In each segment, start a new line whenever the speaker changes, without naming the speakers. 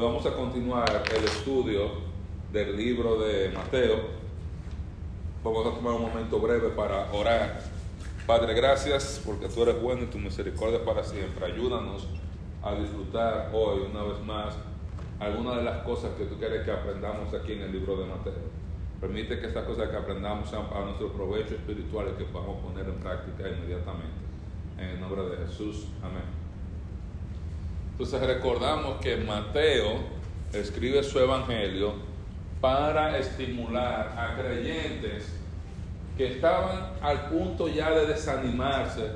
Vamos a continuar el estudio del libro de Mateo. Vamos a tomar un momento breve para orar. Padre, gracias porque tú eres bueno y tu misericordia para siempre. Ayúdanos a disfrutar hoy una vez más algunas de las cosas que tú quieres que aprendamos aquí en el libro de Mateo. Permite que estas cosas que aprendamos sean para nuestro provecho espiritual y que podamos poner en práctica inmediatamente. En el nombre de Jesús. Amén. Entonces recordamos que Mateo escribe su evangelio para estimular a creyentes que estaban al punto ya de desanimarse,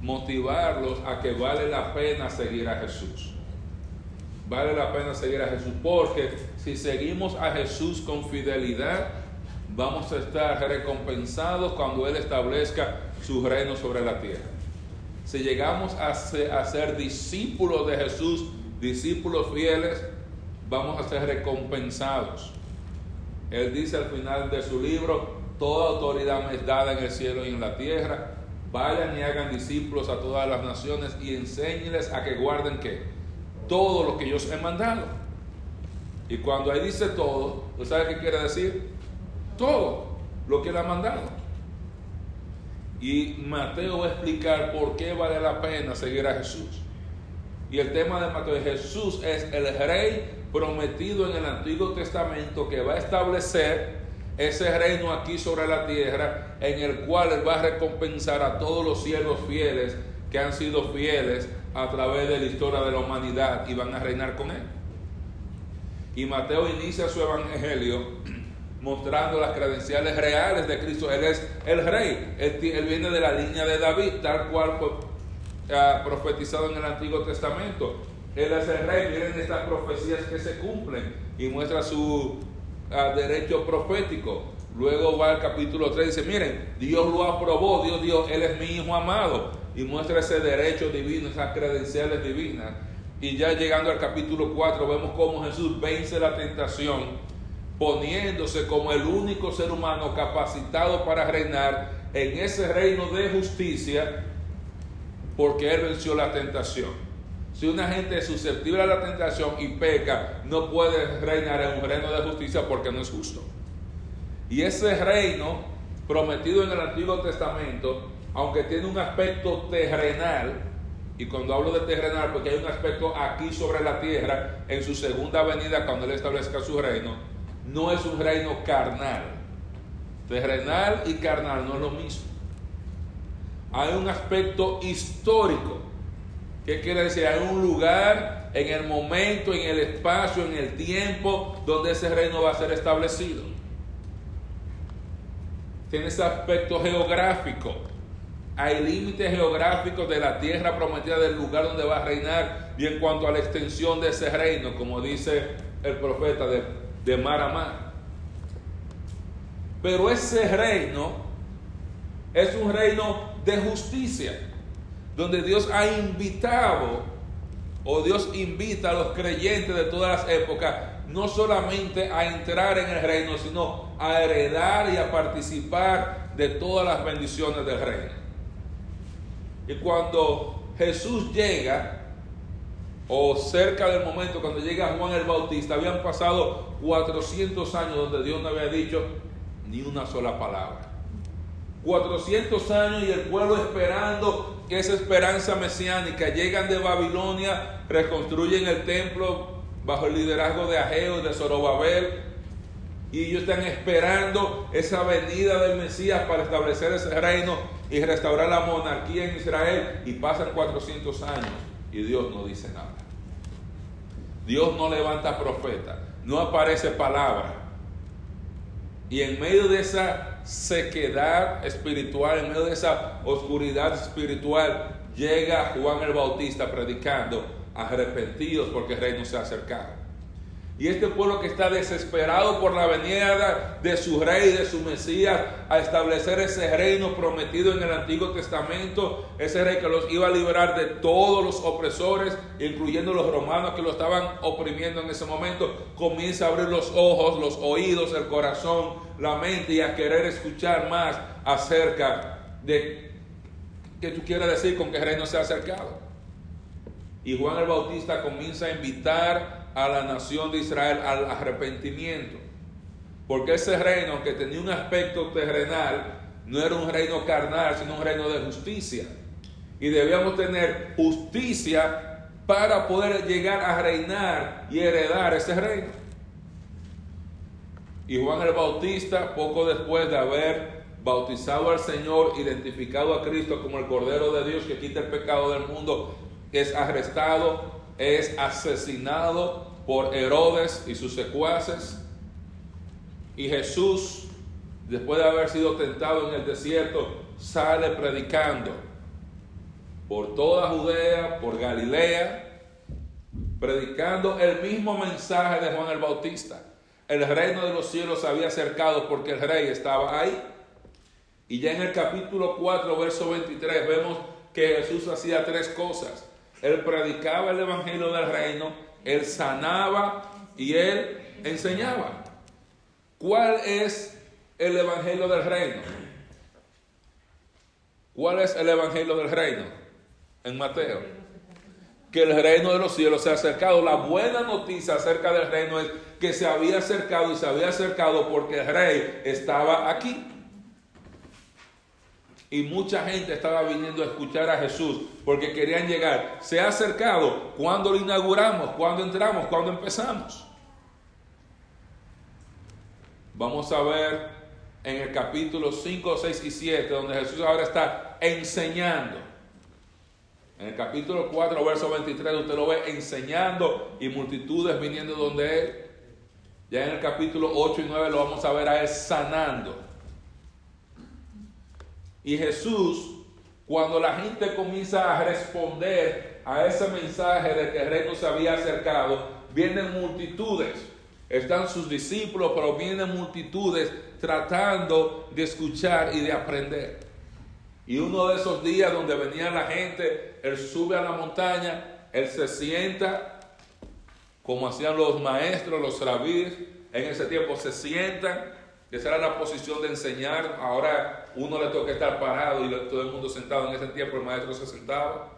motivarlos a que vale la pena seguir a Jesús vale la pena seguir a Jesús, porque si seguimos a Jesús con fidelidad, vamos a estar recompensados cuando Él establezca su reino sobre la tierra. Si llegamos a ser, discípulos de Jesús, discípulos fieles, vamos a ser recompensados. Él dice al final de su libro, toda autoridad me es dada en el cielo y en la tierra. Vayan y hagan discípulos a todas las naciones y enséñenles a que guarden qué? todo lo que yo os he mandado. Y cuando ahí dice todo, ¿usted sabe qué quiere decir? Todo lo que él ha mandado. Y Mateo va a explicar por qué vale la pena seguir a Jesús. Y el tema de Mateo es Jesús es el rey prometido en el Antiguo Testamento que va a establecer ese reino aquí sobre la tierra en el cual él va a recompensar a todos los siervos fieles que han sido fieles a través de la historia de la humanidad y van a reinar con él. Y Mateo inicia su evangelio mostrando las credenciales reales de Cristo. Él es el rey, él, viene de la línea de David, tal cual fue ah, profetizado en el Antiguo Testamento. Él es el rey, miren estas profecías que se cumplen y muestra su ah, derecho profético. Luego va al capítulo 3 y dice, miren, Dios lo aprobó, Dios dijo, Él es mi Hijo amado y muestra ese derecho divino, esas credenciales divinas. Y ya llegando al capítulo 4 vemos cómo Jesús vence la tentación poniéndose como el único ser humano capacitado para reinar en ese reino de justicia porque Él venció la tentación. Si una gente es susceptible a la tentación y peca, no puede reinar en un reino de justicia porque no es justo. Y ese reino prometido en el Antiguo Testamento aunque tiene un aspecto terrenal, y cuando hablo de terrenal, porque hay un aspecto aquí sobre la tierra, en su segunda venida, cuando Él establezca su reino, no es un reino carnal. Terrenal y carnal no es lo mismo. Hay un aspecto histórico. ¿Qué quiere decir? Hay un lugar en el momento, en el espacio, en el tiempo donde ese reino va a ser establecido. Tiene ese aspecto geográfico hay límites geográficos de la tierra prometida del lugar donde va a reinar y en cuanto a la extensión de ese reino, como dice el profeta de, de mar a mar. Pero ese reino es un reino de justicia, donde Dios ha invitado o Dios invita a los creyentes de todas las épocas no solamente a entrar en el reino, sino a heredar y a participar de todas las bendiciones del reino. Y cuando Jesús llega, o cerca del momento cuando llega Juan el Bautista, habían pasado 400 años donde Dios no había dicho ni una sola palabra. 400 años y el pueblo esperando que esa esperanza mesiánica. Llegan de Babilonia, reconstruyen el templo bajo el liderazgo de Ageo y de Zorobabel. Y ellos están esperando esa venida del Mesías para establecer ese reino y restaurar la monarquía en Israel y pasan 400 años y Dios no dice nada. Dios no levanta profeta, no aparece palabra. Y en medio de esa sequedad espiritual, en medio de esa oscuridad espiritual, llega Juan el Bautista predicando, arrepentidos porque el reino se ha acercado. Y este pueblo que está desesperado por la venida de su rey, de su Mesías, a establecer ese reino prometido en el Antiguo Testamento, ese rey que los iba a liberar de todos los opresores, incluyendo los romanos que lo estaban oprimiendo en ese momento, comienza a abrir los ojos, los oídos, el corazón, la mente y a querer escuchar más acerca de qué tú quieres decir con que el reino se ha acercado. Y Juan el Bautista comienza a invitar a la nación de Israel al arrepentimiento. Porque ese reino que tenía un aspecto terrenal, no era un reino carnal, sino un reino de justicia. Y debíamos tener justicia para poder llegar a reinar y heredar ese reino. Y Juan el Bautista, poco después de haber bautizado al Señor, identificado a Cristo como el Cordero de Dios que quita el pecado del mundo, es arrestado, es asesinado por Herodes y sus secuaces. Y Jesús, después de haber sido tentado en el desierto, sale predicando por toda Judea, por Galilea, predicando el mismo mensaje de Juan el Bautista. El reino de los cielos se había acercado porque el rey estaba ahí. Y ya en el capítulo 4, verso 23, vemos que Jesús hacía tres cosas. Él predicaba el evangelio del reino, él sanaba y él enseñaba. ¿Cuál es el evangelio del reino? ¿Cuál es el evangelio del reino? En Mateo. Que el reino de los cielos se ha acercado. La buena noticia acerca del reino es que se había acercado y se había acercado porque el rey estaba aquí. Y mucha gente estaba viniendo a escuchar a Jesús porque querían llegar. Se ha acercado. ¿Cuándo lo inauguramos? ¿Cuándo entramos? ¿Cuándo empezamos? Vamos a ver en el capítulo 5, 6 y 7, donde Jesús ahora está enseñando. En el capítulo 4, verso 23, usted lo ve enseñando y multitudes viniendo donde Él. Ya en el capítulo 8 y 9 lo vamos a ver a Él sanando. Y Jesús, cuando la gente comienza a responder a ese mensaje de que el reino se había acercado, vienen multitudes. Están sus discípulos, pero vienen multitudes tratando de escuchar y de aprender. Y uno de esos días donde venía la gente, él sube a la montaña, él se sienta, como hacían los maestros, los rabíes, en ese tiempo se sientan, esa era la posición de enseñar, ahora uno le toca estar parado y todo el mundo sentado, en ese tiempo el maestro se sentaba.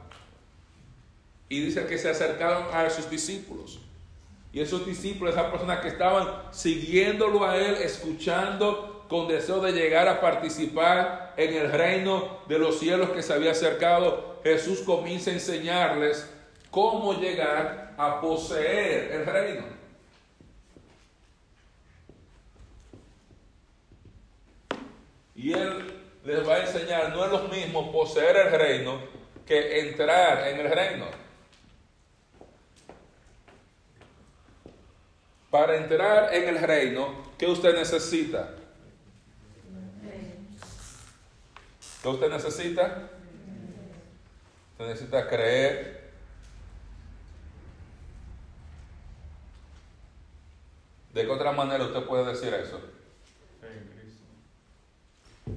Y dice que se acercaron a sus discípulos. Y esos discípulos, esas personas que estaban siguiéndolo a él, escuchando con deseo de llegar a participar en el reino de los cielos que se había acercado, Jesús comienza a enseñarles cómo llegar a poseer el reino. Y él les va a enseñar, no es lo mismo poseer el reino que entrar en el reino. Para entrar en el reino, ¿qué usted necesita? ¿Qué usted necesita? Usted necesita creer. ¿De qué otra manera usted puede decir eso?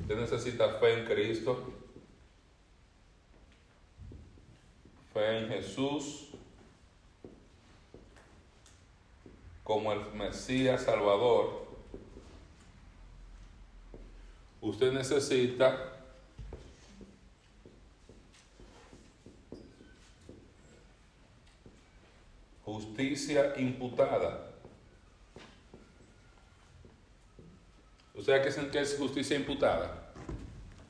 Usted necesita fe en Cristo. Fe en Jesús. como el Mesías Salvador, usted necesita justicia imputada. ¿Usted sabe qué es justicia imputada?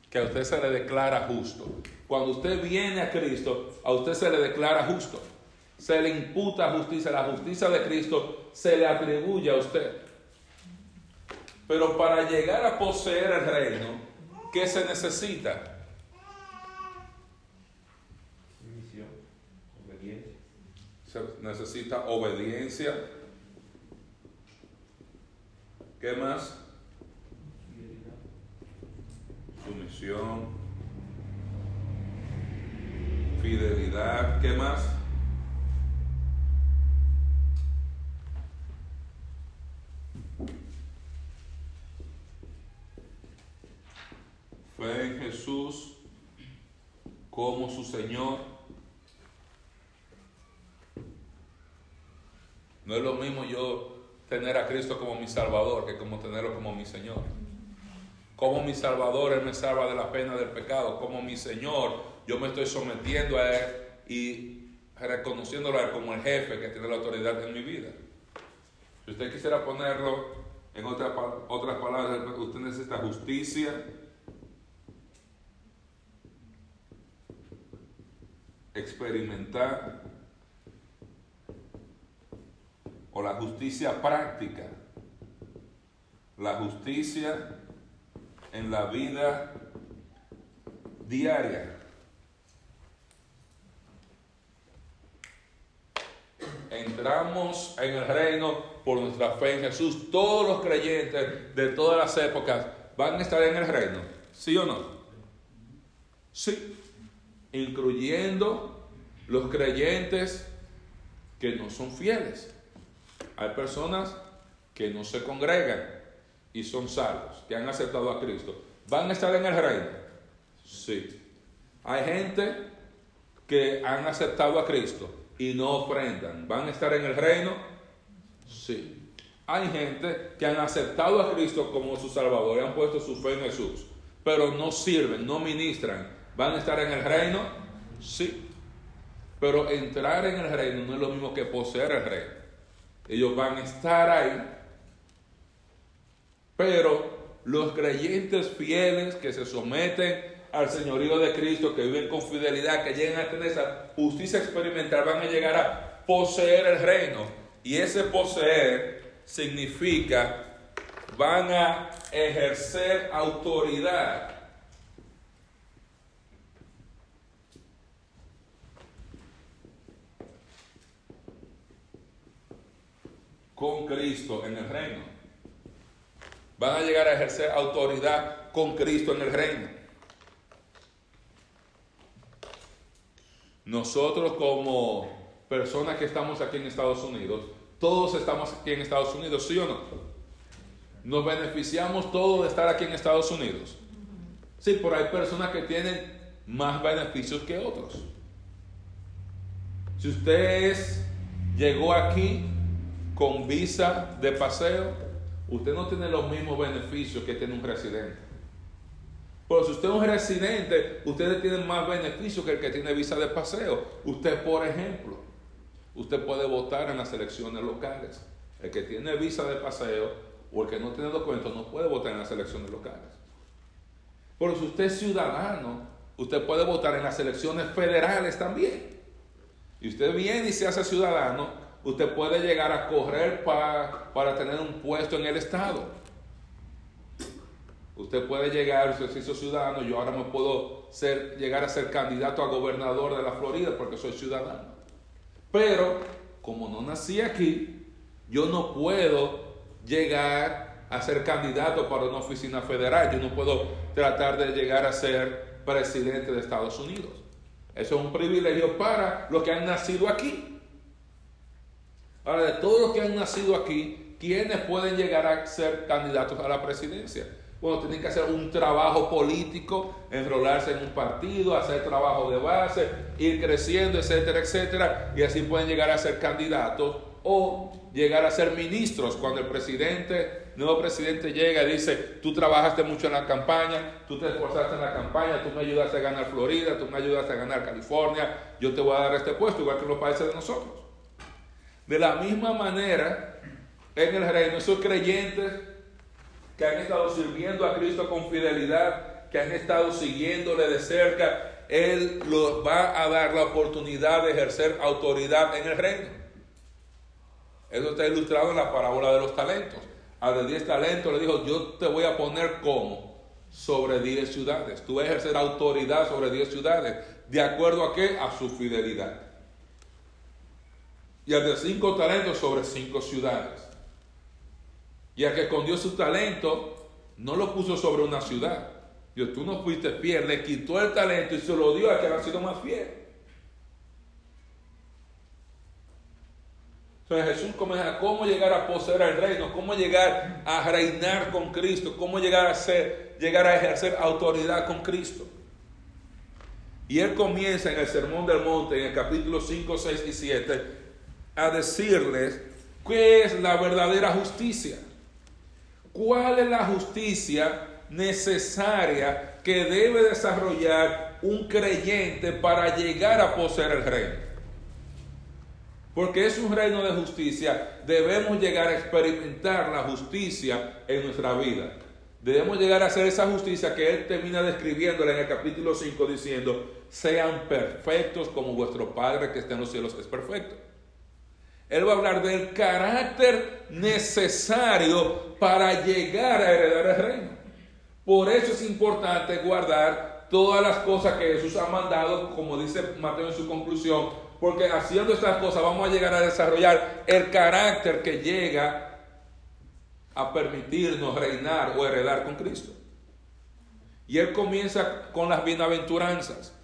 Que a usted se le declara justo. Cuando usted viene a Cristo, a usted se le declara justo se le imputa justicia, la justicia de Cristo se le atribuye a usted. Pero para llegar a poseer el reino, ¿qué se necesita? Obediencia. Se necesita obediencia. ¿Qué más? Sumisión. Fidelidad. ¿Qué más? fe en Jesús como su Señor. No es lo mismo yo tener a Cristo como mi Salvador que como tenerlo como mi Señor. Como mi Salvador, Él me salva de la pena del pecado. Como mi Señor, yo me estoy sometiendo a Él y reconociéndolo como el jefe que tiene la autoridad en mi vida. Si usted quisiera ponerlo en otra, otras palabras, usted necesita justicia, experimentar o la justicia práctica, la justicia en la vida diaria. Entramos en el reino por nuestra fe en Jesús. Todos los creyentes de todas las épocas van a estar en el reino. ¿Sí o no? Sí. Incluyendo los creyentes que no son fieles. Hay personas que no se congregan y son salvos, que han aceptado a Cristo. ¿Van a estar en el reino? Sí. Hay gente que han aceptado a Cristo y no ofrendan. ¿Van a estar en el reino? Sí. Hay gente que han aceptado a Cristo como su Salvador y han puesto su fe en Jesús, pero no sirven, no ministran. ¿Van a estar en el reino? Sí. Pero entrar en el reino no es lo mismo que poseer el reino. Ellos van a estar ahí, pero los creyentes fieles que se someten al señorío de Cristo, que viven con fidelidad, que llegan a tener esa justicia experimental, van a llegar a poseer el reino. Y ese poseer significa van a ejercer autoridad. con Cristo en el reino. Van a llegar a ejercer autoridad con Cristo en el reino. Nosotros como personas que estamos aquí en Estados Unidos, todos estamos aquí en Estados Unidos, ¿sí o no? Nos beneficiamos todos de estar aquí en Estados Unidos. Sí, pero hay personas que tienen más beneficios que otros. Si usted llegó aquí con visa de paseo, usted no tiene los mismos beneficios que tiene un residente. Pero si usted es un residente, ustedes tienen más beneficios que el que tiene visa de paseo. Usted, por ejemplo, usted puede votar en las elecciones locales. El que tiene visa de paseo o el que no tiene documentos no puede votar en las elecciones locales. Pero si usted es ciudadano, usted puede votar en las elecciones federales también. Y usted viene y se hace ciudadano, usted puede llegar a correr para, para tener un puesto en el Estado. Usted puede llegar, se hizo ciudadano, yo ahora me puedo ser, llegar a ser candidato a gobernador de la Florida porque soy ciudadano. Pero como no nací aquí, yo no puedo llegar a ser candidato para una oficina federal. Yo no puedo tratar de llegar a ser presidente de Estados Unidos. Eso es un privilegio para los que han nacido aquí. Ahora, de todos los que han nacido aquí, ¿quiénes pueden llegar a ser candidatos a la presidencia? Bueno, tienen que hacer un trabajo político, enrolarse en un partido, hacer trabajo de base, ir creciendo, etcétera, etcétera, y así pueden llegar a ser candidatos o llegar a ser ministros cuando el presidente, nuevo presidente llega y dice, tú trabajaste mucho en la campaña, tú te esforzaste en la campaña, tú me ayudaste a ganar Florida, tú me ayudaste a ganar California, yo te voy a dar este puesto, igual que los países de nosotros. De la misma manera, en el reino, esos creyentes que han estado sirviendo a Cristo con fidelidad, que han estado siguiéndole de cerca, Él los va a dar la oportunidad de ejercer autoridad en el reino. Eso está ilustrado en la parábola de los talentos. A de 10 talentos le dijo, yo te voy a poner como sobre 10 ciudades. Tú vas a ejercer autoridad sobre 10 ciudades. ¿De acuerdo a qué? A su fidelidad. Y al de 5 talentos sobre 5 ciudades. Y al que escondió su talento, no lo puso sobre una ciudad. Dios, tú no fuiste fiel, le quitó el talento y se lo dio a que ha sido más fiel. Entonces Jesús comienza cómo llegar a poseer el reino, cómo llegar a reinar con Cristo, cómo llegar a ser, llegar a ejercer autoridad con Cristo. Y él comienza en el Sermón del Monte, en el capítulo 5, 6 y 7, a decirles qué es la verdadera justicia. ¿Cuál es la justicia necesaria que debe desarrollar un creyente para llegar a poseer el reino? Porque es un reino de justicia, debemos llegar a experimentar la justicia en nuestra vida. Debemos llegar a hacer esa justicia que Él termina describiéndola en el capítulo 5 diciendo, sean perfectos como vuestro Padre que está en los cielos es perfecto. Él va a hablar del carácter necesario para llegar a heredar el reino. Por eso es importante guardar todas las cosas que Jesús ha mandado, como dice Mateo en su conclusión, porque haciendo estas cosas vamos a llegar a desarrollar el carácter que llega a permitirnos reinar o heredar con Cristo. Y él comienza con las bienaventuranzas.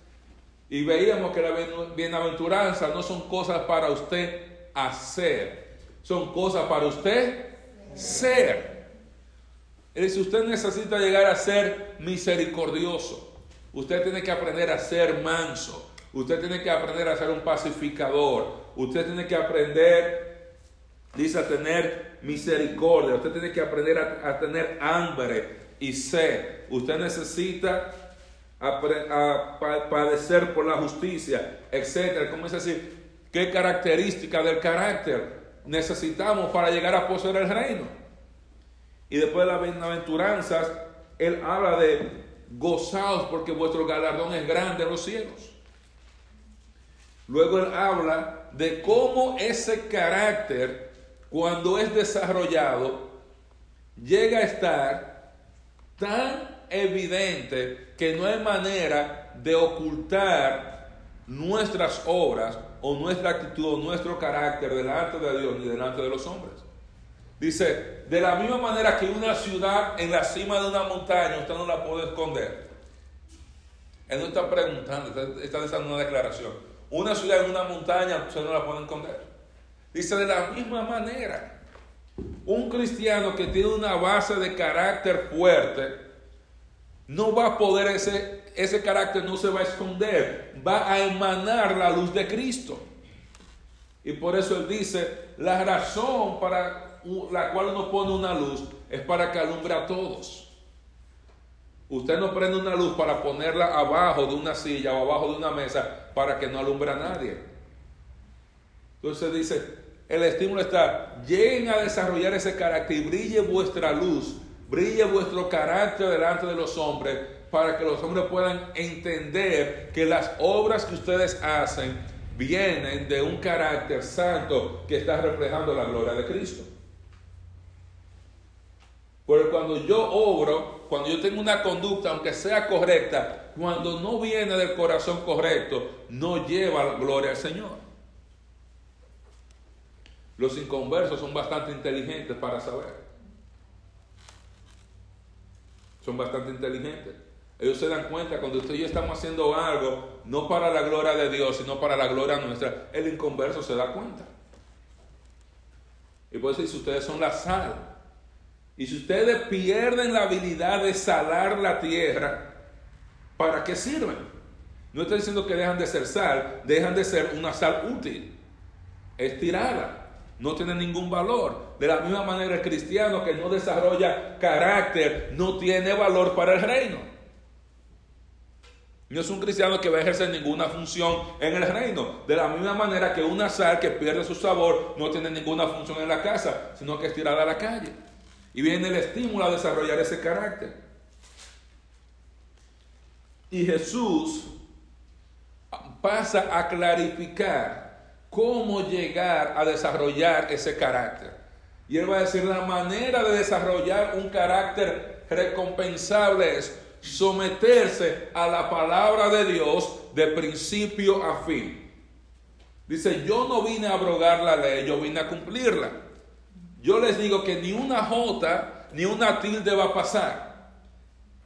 Y veíamos que las bienaventuranzas no son cosas para usted hacer, son cosas para usted ser. Es si usted necesita llegar a ser misericordioso, usted tiene que aprender a ser manso, usted tiene que aprender a ser un pacificador, usted tiene que aprender, dice, a tener misericordia. Usted tiene que aprender a, tener hambre y sed. Usted necesita a, padecer por la justicia, etcétera. Comienza a decir qué características del carácter necesitamos para llegar a poseer el reino. Y después de las bienaventuranzas, él habla de gozaos porque vuestro galardón es grande en los cielos. Luego él habla de cómo ese carácter cuando es desarrollado, llega a estar tan evidente que no hay manera de ocultar nuestras obras o nuestra actitud o nuestro carácter delante de Dios ni delante de los hombres. Dice, de la misma manera que una ciudad en la cima de una montaña usted no la puede esconder. Él no está preguntando, está, dando una declaración. Una ciudad en una montaña usted no la puede esconder. Dice de la misma manera, un cristiano que tiene una base de carácter fuerte, no va a poder, ese, ese carácter no se va a esconder, va a emanar la luz de Cristo. Y por eso él dice, la razón para la cual uno pone una luz es para que alumbre a todos. Usted no prende una luz para ponerla abajo de una silla o abajo de una mesa para que no alumbre a nadie. Entonces dice, el estímulo está, lleguen a desarrollar ese carácter y brille vuestra luz, brille vuestro carácter delante de los hombres, para que los hombres puedan entender que las obras que ustedes hacen vienen de un carácter santo que está reflejando la gloria de Cristo. Porque cuando yo obro, cuando yo tengo una conducta, aunque sea correcta, cuando no viene del corazón correcto, no lleva gloria al Señor. Los inconversos son bastante inteligentes para saber. Son bastante inteligentes. Ellos se dan cuenta cuando usted y yo estamos haciendo algo, no para la gloria de Dios, sino para la gloria nuestra. El inconverso se da cuenta. Y por eso si ustedes son la sal. Y si ustedes pierden la habilidad de salar la tierra, ¿para qué sirven? No estoy diciendo que dejan de ser sal, dejan de ser una sal útil, estirada no tiene ningún valor. De la misma manera el cristiano que no desarrolla carácter no tiene valor para el reino. No es un cristiano que va a ejercer ninguna función en el reino. De la misma manera que una sal que pierde su sabor no tiene ninguna función en la casa, sino que es tirada a la calle. Y viene el estímulo a desarrollar ese carácter. Y Jesús pasa a clarificar cómo llegar a desarrollar ese carácter. Y él va a decir, la manera de desarrollar un carácter recompensable es someterse a la palabra de Dios de principio a fin. Dice, yo no vine a abrogar la ley, yo vine a cumplirla. Yo les digo que ni una J ni una tilde va a pasar.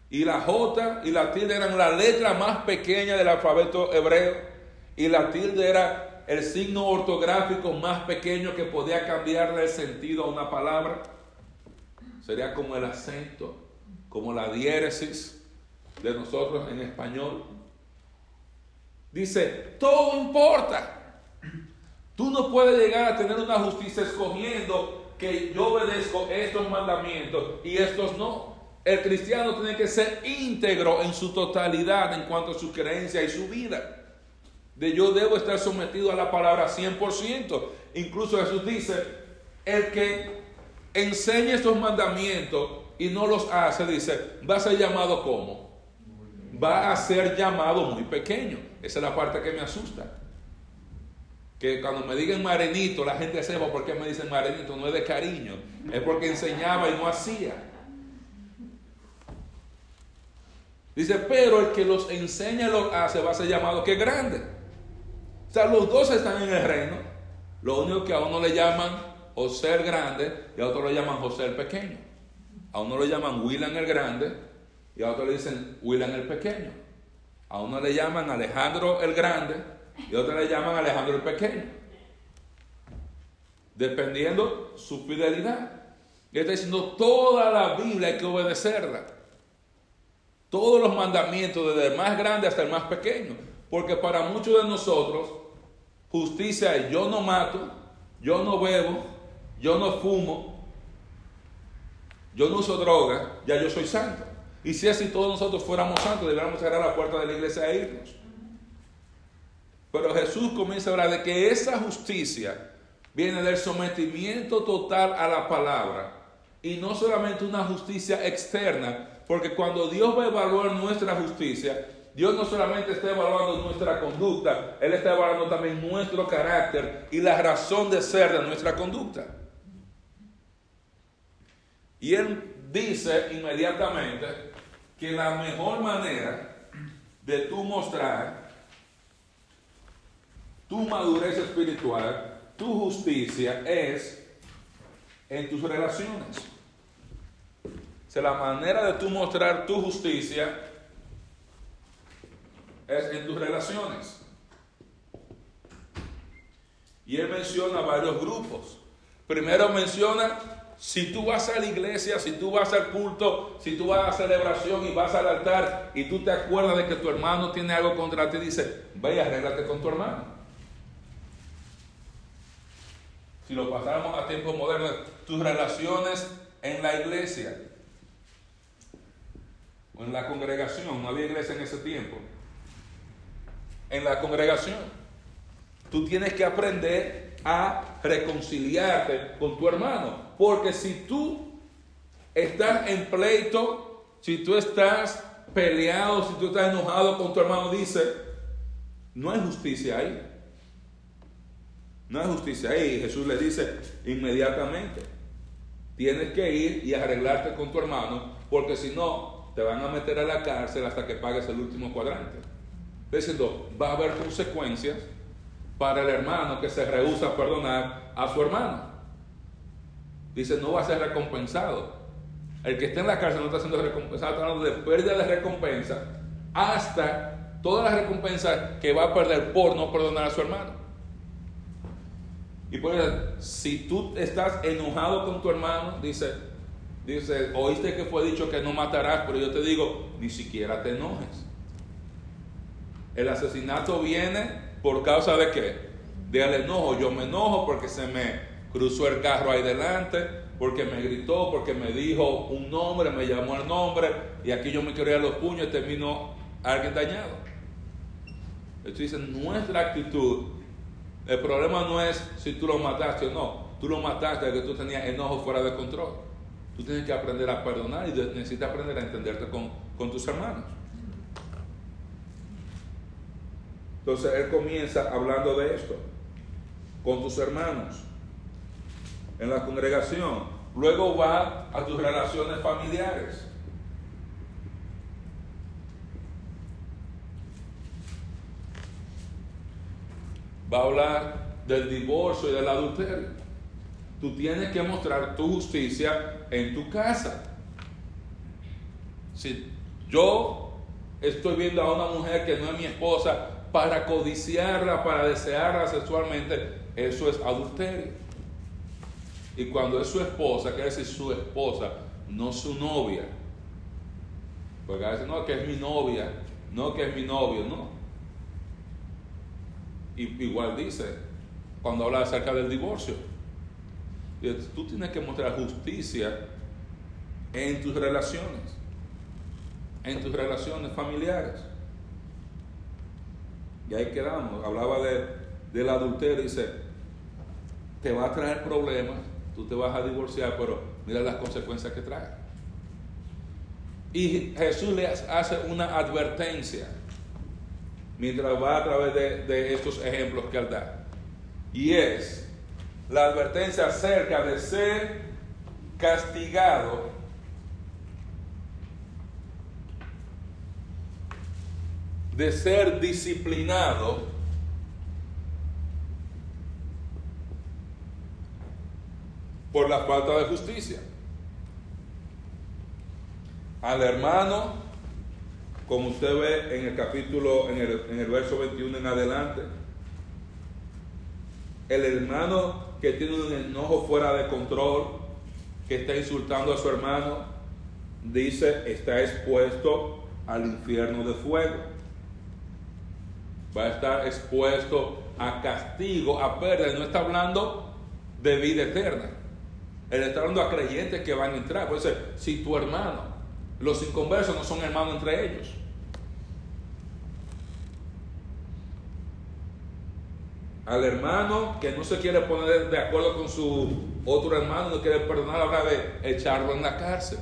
Y la J y la tilde eran la letra más pequeña del alfabeto hebreo. Y la tilde era el signo ortográfico más pequeño que podía cambiarle el sentido a una palabra. Sería como el acento, como la diéresis de nosotros en español. Dice, todo importa. Tú no puedes llegar a tener una justicia escogiendo que yo obedezco estos mandamientos y estos no. El cristiano tiene que ser íntegro en su totalidad en cuanto a su creencia y su vida de yo debo estar sometido a la palabra 100%. Incluso Jesús dice, el que enseña estos mandamientos y no los hace, dice, va a ser llamado como? Va a ser llamado muy pequeño. Esa es la parte que me asusta. Que cuando me digan marenito, la gente sepa por qué me dicen marenito, no es de cariño, es porque enseñaba y no hacía. Dice, pero el que los enseña y los hace va a ser llamado que grande. O sea, los dos están en el reino. Lo único que a uno le llaman José el grande y a otro le llaman José el pequeño. A uno le llaman William el grande y a otro le dicen William el pequeño. A uno le llaman Alejandro el grande y a otro le llaman Alejandro el pequeño. Dependiendo su fidelidad. Y está diciendo, toda la Biblia hay que obedecerla. Todos los mandamientos, desde el más grande hasta el más pequeño. Porque para muchos de nosotros, justicia es yo no mato, yo no bebo, yo no fumo, yo no uso droga, ya yo soy santo. Y si así todos nosotros fuéramos santos, deberíamos cerrar la puerta de la iglesia e irnos. Pero Jesús comienza a hablar de que esa justicia viene del sometimiento total a la palabra y no solamente una justicia externa, porque cuando Dios va a evaluar nuestra justicia, Dios no solamente está evaluando nuestra conducta, Él está evaluando también nuestro carácter y la razón de ser de nuestra conducta. Y Él dice inmediatamente que la mejor manera de tú mostrar tu madurez espiritual, tu justicia, es en tus relaciones. La manera de tú mostrar tu justicia es en tus relaciones. Y él menciona varios grupos. Primero menciona si tú vas a la iglesia, si tú vas al culto, si tú vas a la celebración y vas al altar y tú te acuerdas de que tu hermano tiene algo contra ti, dice, ve y arréglate con tu hermano. Si lo pasáramos a tiempos modernos, tus relaciones en la iglesia o en la congregación, no había iglesia en ese tiempo, en la congregación, tú tienes que aprender a reconciliarte con tu hermano. Porque si tú estás en pleito, si tú estás peleado, si tú estás enojado con tu hermano, dice, no hay justicia ahí. No hay justicia ahí. Jesús le dice inmediatamente, tienes que ir y arreglarte con tu hermano, porque si no, te van a meter a la cárcel hasta que pagues el último cuadrante. Diciendo, va a haber consecuencias para el hermano que se rehúsa a perdonar a su hermano. Dice, no va a ser recompensado. El que está en la cárcel no está siendo recompensado, está hablando de pérdida de recompensa hasta todas las recompensas que va a perder por no perdonar a su hermano. Y por eso, si tú estás enojado con tu hermano, dice, dice, oíste que fue dicho que no matarás, pero yo te digo, ni siquiera te enojes. El asesinato viene por causa de qué? Del enojo. Yo me enojo porque se me cruzó el carro ahí delante, porque me gritó, porque me dijo un nombre, me llamó el nombre, y aquí yo me quería los puños y terminó alguien dañado. Esto dice, nuestra actitud, el problema no es si tú lo mataste o no, tú lo mataste porque tú tenías enojo fuera de control. Tú tienes que aprender a perdonar y necesitas aprender a entenderte con, con tus hermanos. Entonces él comienza hablando de esto, con tus hermanos, en la congregación. Luego va a tus relaciones familiares. Va a hablar del divorcio y del adulterio. Tú tienes que mostrar tu justicia en tu casa. Si yo estoy viendo a una mujer que no es mi esposa para codiciarla, para desearla sexualmente, eso es adulterio. Y cuando es su esposa, quiere decir su esposa, no su novia. Porque a veces no, que es mi novia, no que es mi novio, no. Igual dice, cuando habla acerca del divorcio, tú tienes que mostrar justicia en tus relaciones, en tus relaciones familiares. Y ahí quedamos. Hablaba de, del adulterio. Dice, te va a traer problemas, tú te vas a divorciar, pero mira las consecuencias que trae. Y Jesús le hace una advertencia mientras va a través de, de estos ejemplos que él da. Y es la advertencia acerca de ser castigado de ser disciplinado por la falta de justicia. Al hermano, como usted ve en el capítulo, en el, en el verso 21 en adelante, el hermano que tiene un enojo fuera de control, que está insultando a su hermano, dice, está expuesto al infierno de fuego. Va a estar expuesto a castigo, a pérdida. No está hablando de vida eterna. Él está hablando a creyentes que van a entrar. Por eso, si tu hermano, los inconversos no son hermanos entre ellos. Al hermano que no se quiere poner de acuerdo con su otro hermano, no quiere perdonar, habrá de echarlo en la cárcel.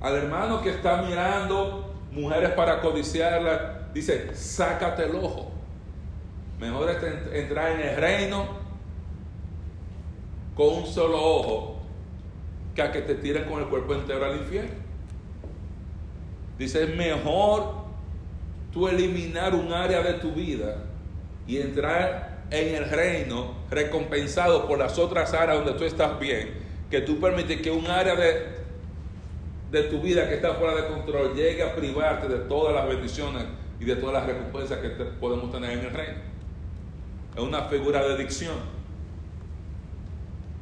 Al hermano que está mirando mujeres para codiciarlas, dice, sácate el ojo. Mejor entrar en el reino con un solo ojo que a que te tiren con el cuerpo entero al infierno. Dice, es mejor tú eliminar un área de tu vida y entrar en el reino recompensado por las otras áreas donde tú estás bien, que tú permites que un área de, de tu vida que está fuera de control llegue a privarte de todas las bendiciones y de todas las recompensas que podemos tener en el reino. Es una figura de dicción.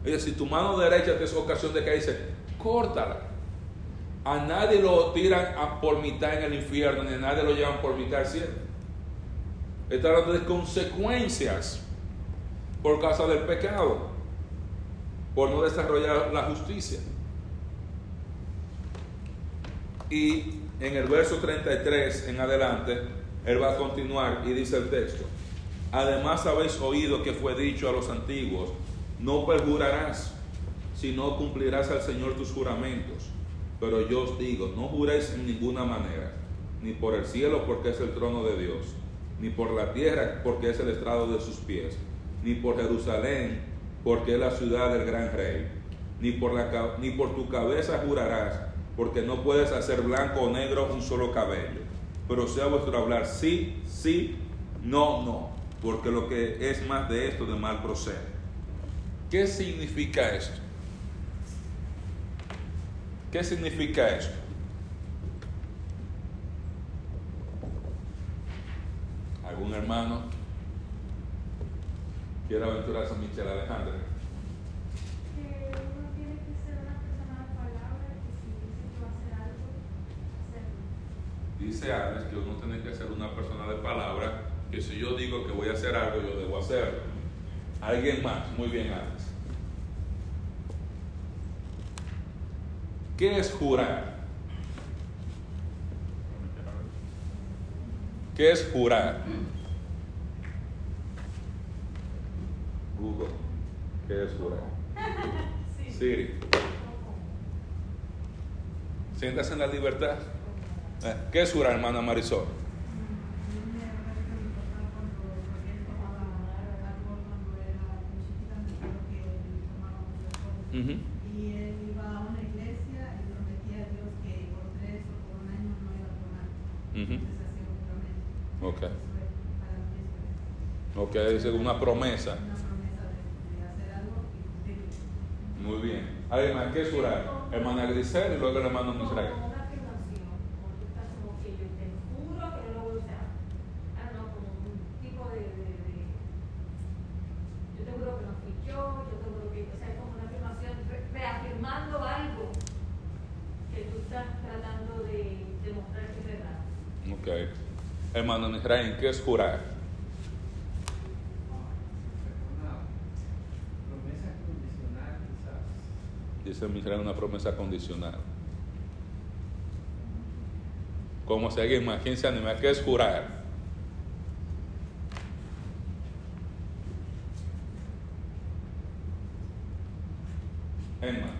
Oye, si tu mano derecha te es ocasión de caerse, córtala. A nadie lo tiran a por mitad en el infierno, ni a nadie lo llevan por mitad al cielo. Está hablando de consecuencias por causa del pecado, por no desarrollar la justicia. Y en el verso 33 en adelante, él va a continuar y dice el texto, además habéis oído que fue dicho a los antiguos, no perjurarás, sino cumplirás al Señor tus juramentos. Pero yo os digo, no juréis en ninguna manera, ni por el cielo porque es el trono de Dios, ni por la tierra porque es el estrado de sus pies, ni por Jerusalén porque es la ciudad del gran rey, ni por, ni por tu cabeza jurarás, porque no puedes hacer blanco o negro un solo cabello. Pero sea vuestro hablar sí, sí, no, no, porque lo que es más de esto de mal procede. ¿Qué significa esto? ¿Qué significa esto? ¿Algún hermano quiere aventurarse a Michelle Alejandra?
Que uno tiene que ser una persona de palabra que si dice que va a hacer algo, hacerlo.
Dice Alex que uno tiene que ser una persona de palabra, que si yo digo que voy a hacer algo, yo debo hacerlo. ¿Alguien más? Muy bien, Alex. ¿Qué es jurar? ¿Qué es jurar? Google, ¿qué es jurar?
Sí.
Siri, siéntase en la libertad. Eh, ¿Qué es jurar, hermana Marisol? Ujú.
Y él iba a una iglesia y prometía a Dios que por tres o por un año no iba a tomar.
Ujú.
Entonces hacía un juramento.
Ok.
Eso es para es
Ok, dice una promesa.
una promesa de, de hacer algo y cumplirlo.
Muy bien. ¿Alguien más? ¿Qué es? Hermana Grisel y luego el hermano Misrael.
una afirmación, como tú estás como que yo te juro que no lo voy a usar. Ah, no, como un tipo de, de, de- yo te juro que no fui yo, yo te juro que, o sea, es como una afirmación, re- reafirmando algo que tú estás tratando de demostrar que es verdad.
Ok. ¿Qué es jurar? Dice una promesa condicional. Como si alguien más, ¿quién se anima? ¿Qué es jurar? Emma.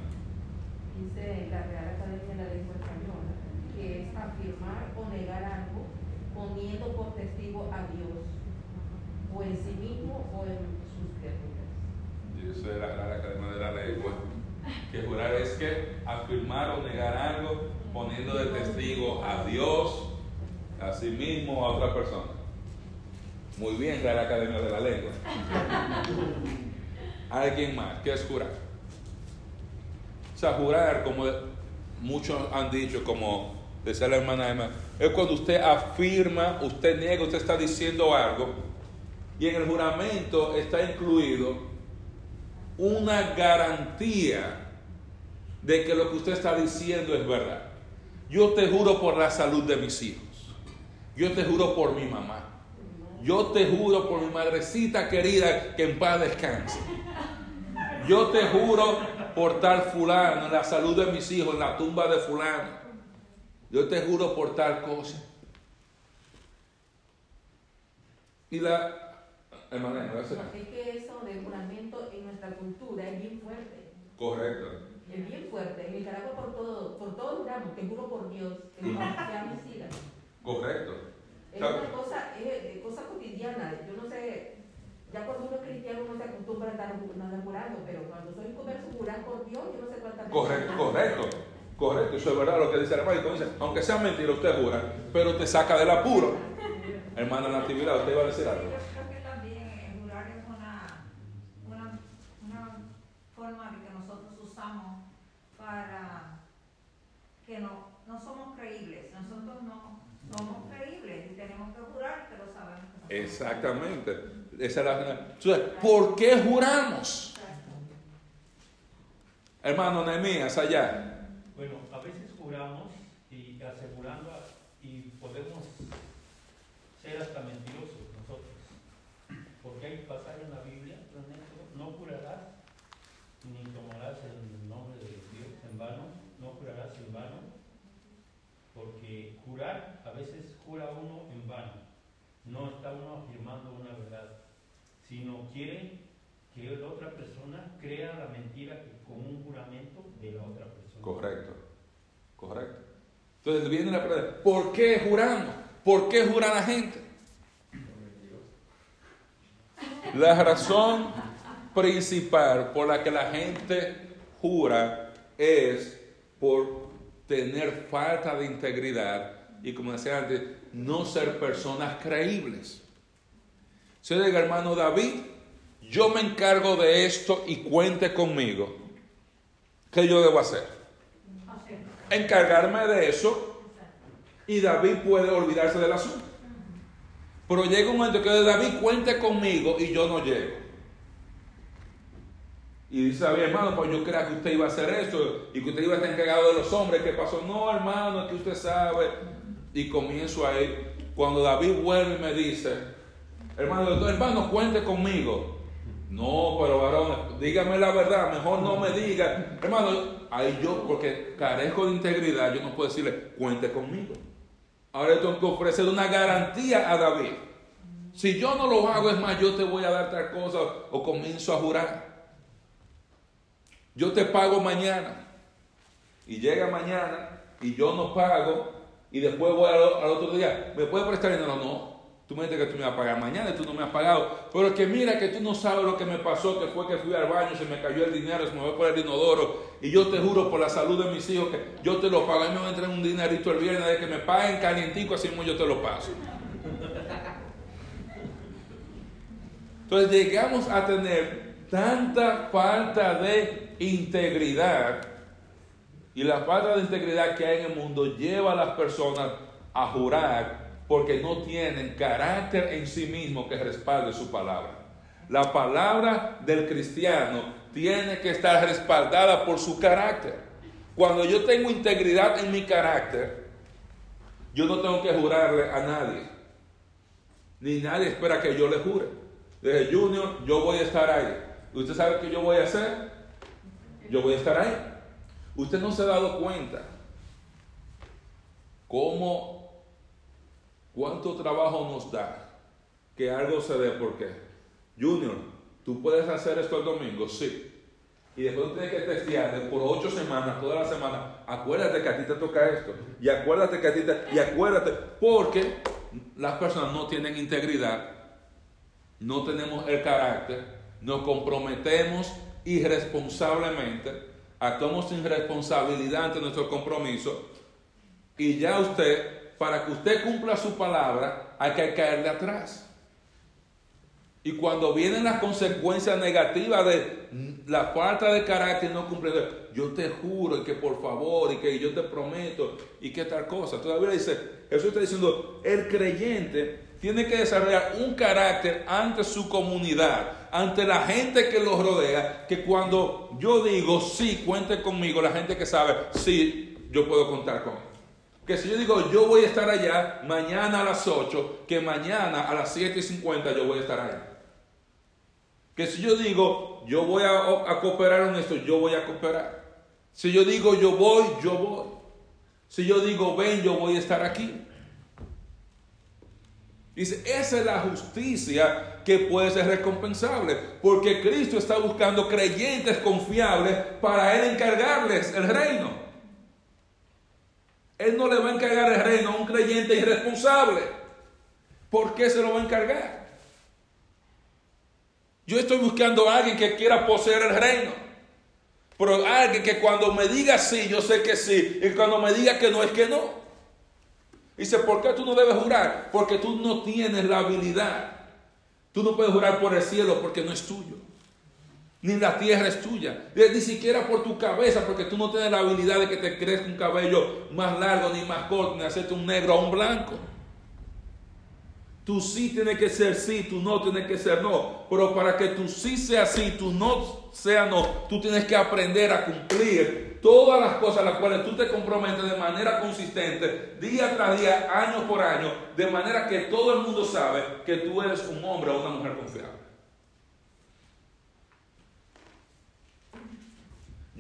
Dice la Real Academia de la Lengua Española que es afirmar o negar algo poniendo por testigo a Dios o en sí mismo o en sus criaturas.
Dice la Real Academia de la Lengua que jurar es que afirmar o negar algo poniendo de testigo a Dios, a sí mismo o a otra persona. Muy bien, Real Academia de la Lengua. ¿Alguien más? ¿Qué es jurar? O sea, jurar, como muchos han dicho, como decía la hermana Emma, es cuando usted afirma, usted niega, usted está diciendo algo, y en el juramento está incluido una garantía de que lo que usted está diciendo es verdad. Yo te juro por la salud de mis hijos. Yo te juro por mi mamá. Yo te juro por mi madrecita querida que en paz descanse. Yo te juro por tal fulano, en la salud de mis hijos, en la tumba de fulano. Yo te juro por tal cosa. Y la hermana, gracias.
Es que eso del juramento en nuestra cultura es bien fuerte.
Correcto.
Es bien fuerte. En Nicaragua por todo, por todo juramos, te juro por Dios, que no sean mis hijas.
Correcto.
Es una cosa, es, cosa cotidiana. Yo no sé, ya cuando uno es cristiano uno se acostumbra a estar jurando, pero cuando soy converso jurar por Dios, yo no sé cuántas veces.
Correcto, correcto. Correcto, eso es verdad lo que dice el hermano. Dice, aunque sea mentira, usted jura, pero te saca del apuro. Hermana Natividad, usted iba a decir algo.
Yo creo que también eh, jurar es una, una, una forma de que nosotros usamos para que no, no somos creíbles. Nosotros no somos creíbles y tenemos que jurar, pero sabemos que no
Exactamente. Esa es la... Entonces, ¿por qué juramos? Hermano Nehemías, allá.
Bueno, a veces juramos y asegurando y podemos ser hasta mentirosos nosotros. Porque hay pasajes en la Biblia, no jurarás ni tomarás el nombre de Dios en vano, no jurarás en vano, porque jurar, a veces jura uno en vano, no está uno afirmando una verdad, sino quiere que la otra persona crea la mentira con un juramento de la otra persona.
Correcto, correcto. Entonces viene la pregunta, ¿por qué juramos? ¿Por qué jura la gente? La razón principal por la que la gente jura es por tener falta de integridad y como decía antes, no ser personas creíbles. Se diga, hermano David, yo me encargo de esto y cuente conmigo. ¿Qué yo debo hacer? Encargarme de eso y David puede olvidarse del asunto. Pero llega un momento que David cuente conmigo y yo no llego. Y dice David, hermano, pues yo creía que usted iba a hacer eso y que usted iba a estar encargado de los hombres. ¿Qué pasó? No, hermano, es que usted sabe. Y comienzo ahí. Cuando David vuelve y me dice, hermano, hermano, cuente conmigo. No, pero varón, dígame la verdad, mejor no me diga. Hermano, ahí yo, porque carezco de integridad, yo no puedo decirle, cuente conmigo. Ahora tengo que ofrecer una garantía a David. Si yo no lo hago, es más, yo te voy a dar tal cosa o comienzo a jurar. Yo te pago mañana. Y llega mañana y yo no pago y después voy al, al otro día. ¿Me puedes prestar dinero? No. Tú me dices que tú me vas a pagar mañana y tú no me has pagado. Pero es que mira que tú no sabes lo que me pasó, que fue que fui al baño, se me cayó el dinero, se me fue por el inodoro. Y yo te juro por la salud de mis hijos que yo te lo pago. A mí me va a entrar un dinerito el viernes de que me paguen calientico, así mismo yo te lo paso. Entonces llegamos a tener tanta falta de integridad y la falta de integridad que hay en el mundo lleva a las personas a jurar porque no tienen carácter en sí mismo que respalde su palabra. La palabra del cristiano tiene que estar respaldada por su carácter. Cuando yo tengo integridad en mi carácter, yo no tengo que jurarle a nadie. Ni nadie espera que yo le jure. Desde Junior, yo voy a estar ahí. ¿Usted sabe qué yo voy a hacer? Yo voy a estar ahí. Usted no se ha dado cuenta cómo, cuánto trabajo nos da que algo se dé. ¿Por qué? Junior, ¿tú puedes hacer esto el domingo? Sí. Y después tienes que testear por ocho semanas, toda la semana. Acuérdate que a ti te toca esto. Y acuérdate que a ti te... Y acuérdate, porque las personas no tienen integridad, no tenemos el carácter, nos comprometemos irresponsablemente, actuamos sin responsabilidad ante nuestro compromiso. Y ya usted, para que usted cumpla su palabra, hay que caerle atrás. Y cuando vienen las consecuencias negativas de la falta de carácter no cumplidor, yo te juro y que por favor y que yo te prometo y que tal cosa. Todavía dice, Jesús está diciendo, el creyente tiene que desarrollar un carácter ante su comunidad, ante la gente que los rodea, que cuando yo digo sí, cuente conmigo, la gente que sabe, sí, yo puedo contar con él. Que si yo digo, yo voy a estar allá mañana a las 8, que mañana a las 7 y 50 yo voy a estar allá. Que si yo digo, yo voy a, cooperar en esto, yo voy a cooperar. Si yo digo, yo voy, yo voy. Si yo digo, ven, yo voy a estar aquí. Dice, esa es la justicia que puede ser recompensable, porque Cristo está buscando creyentes confiables para Él encargarles el reino. Él no le va a encargar el reino a un creyente irresponsable. ¿Por qué se lo va a encargar? Yo estoy buscando a alguien que quiera poseer el reino. Pero alguien que cuando me diga sí, yo sé que sí. Y cuando me diga que no, es que no. Dice, ¿por qué tú no debes jurar? Porque tú no tienes la habilidad. Tú no puedes jurar por el cielo porque no es tuyo. Ni la tierra es tuya. Ni siquiera por tu cabeza porque tú no tienes la habilidad de que te crezca un cabello más largo ni más corto, ni hacerte un negro o un blanco. Tu sí tiene que ser sí, tu no tiene que ser no. Pero para que tu sí sea sí, tu no sea no, tú tienes que aprender a cumplir todas las cosas a las cuales tú te comprometes de manera consistente, día tras día, año por año, de manera que todo el mundo sabe que tú eres un hombre o una mujer confiable.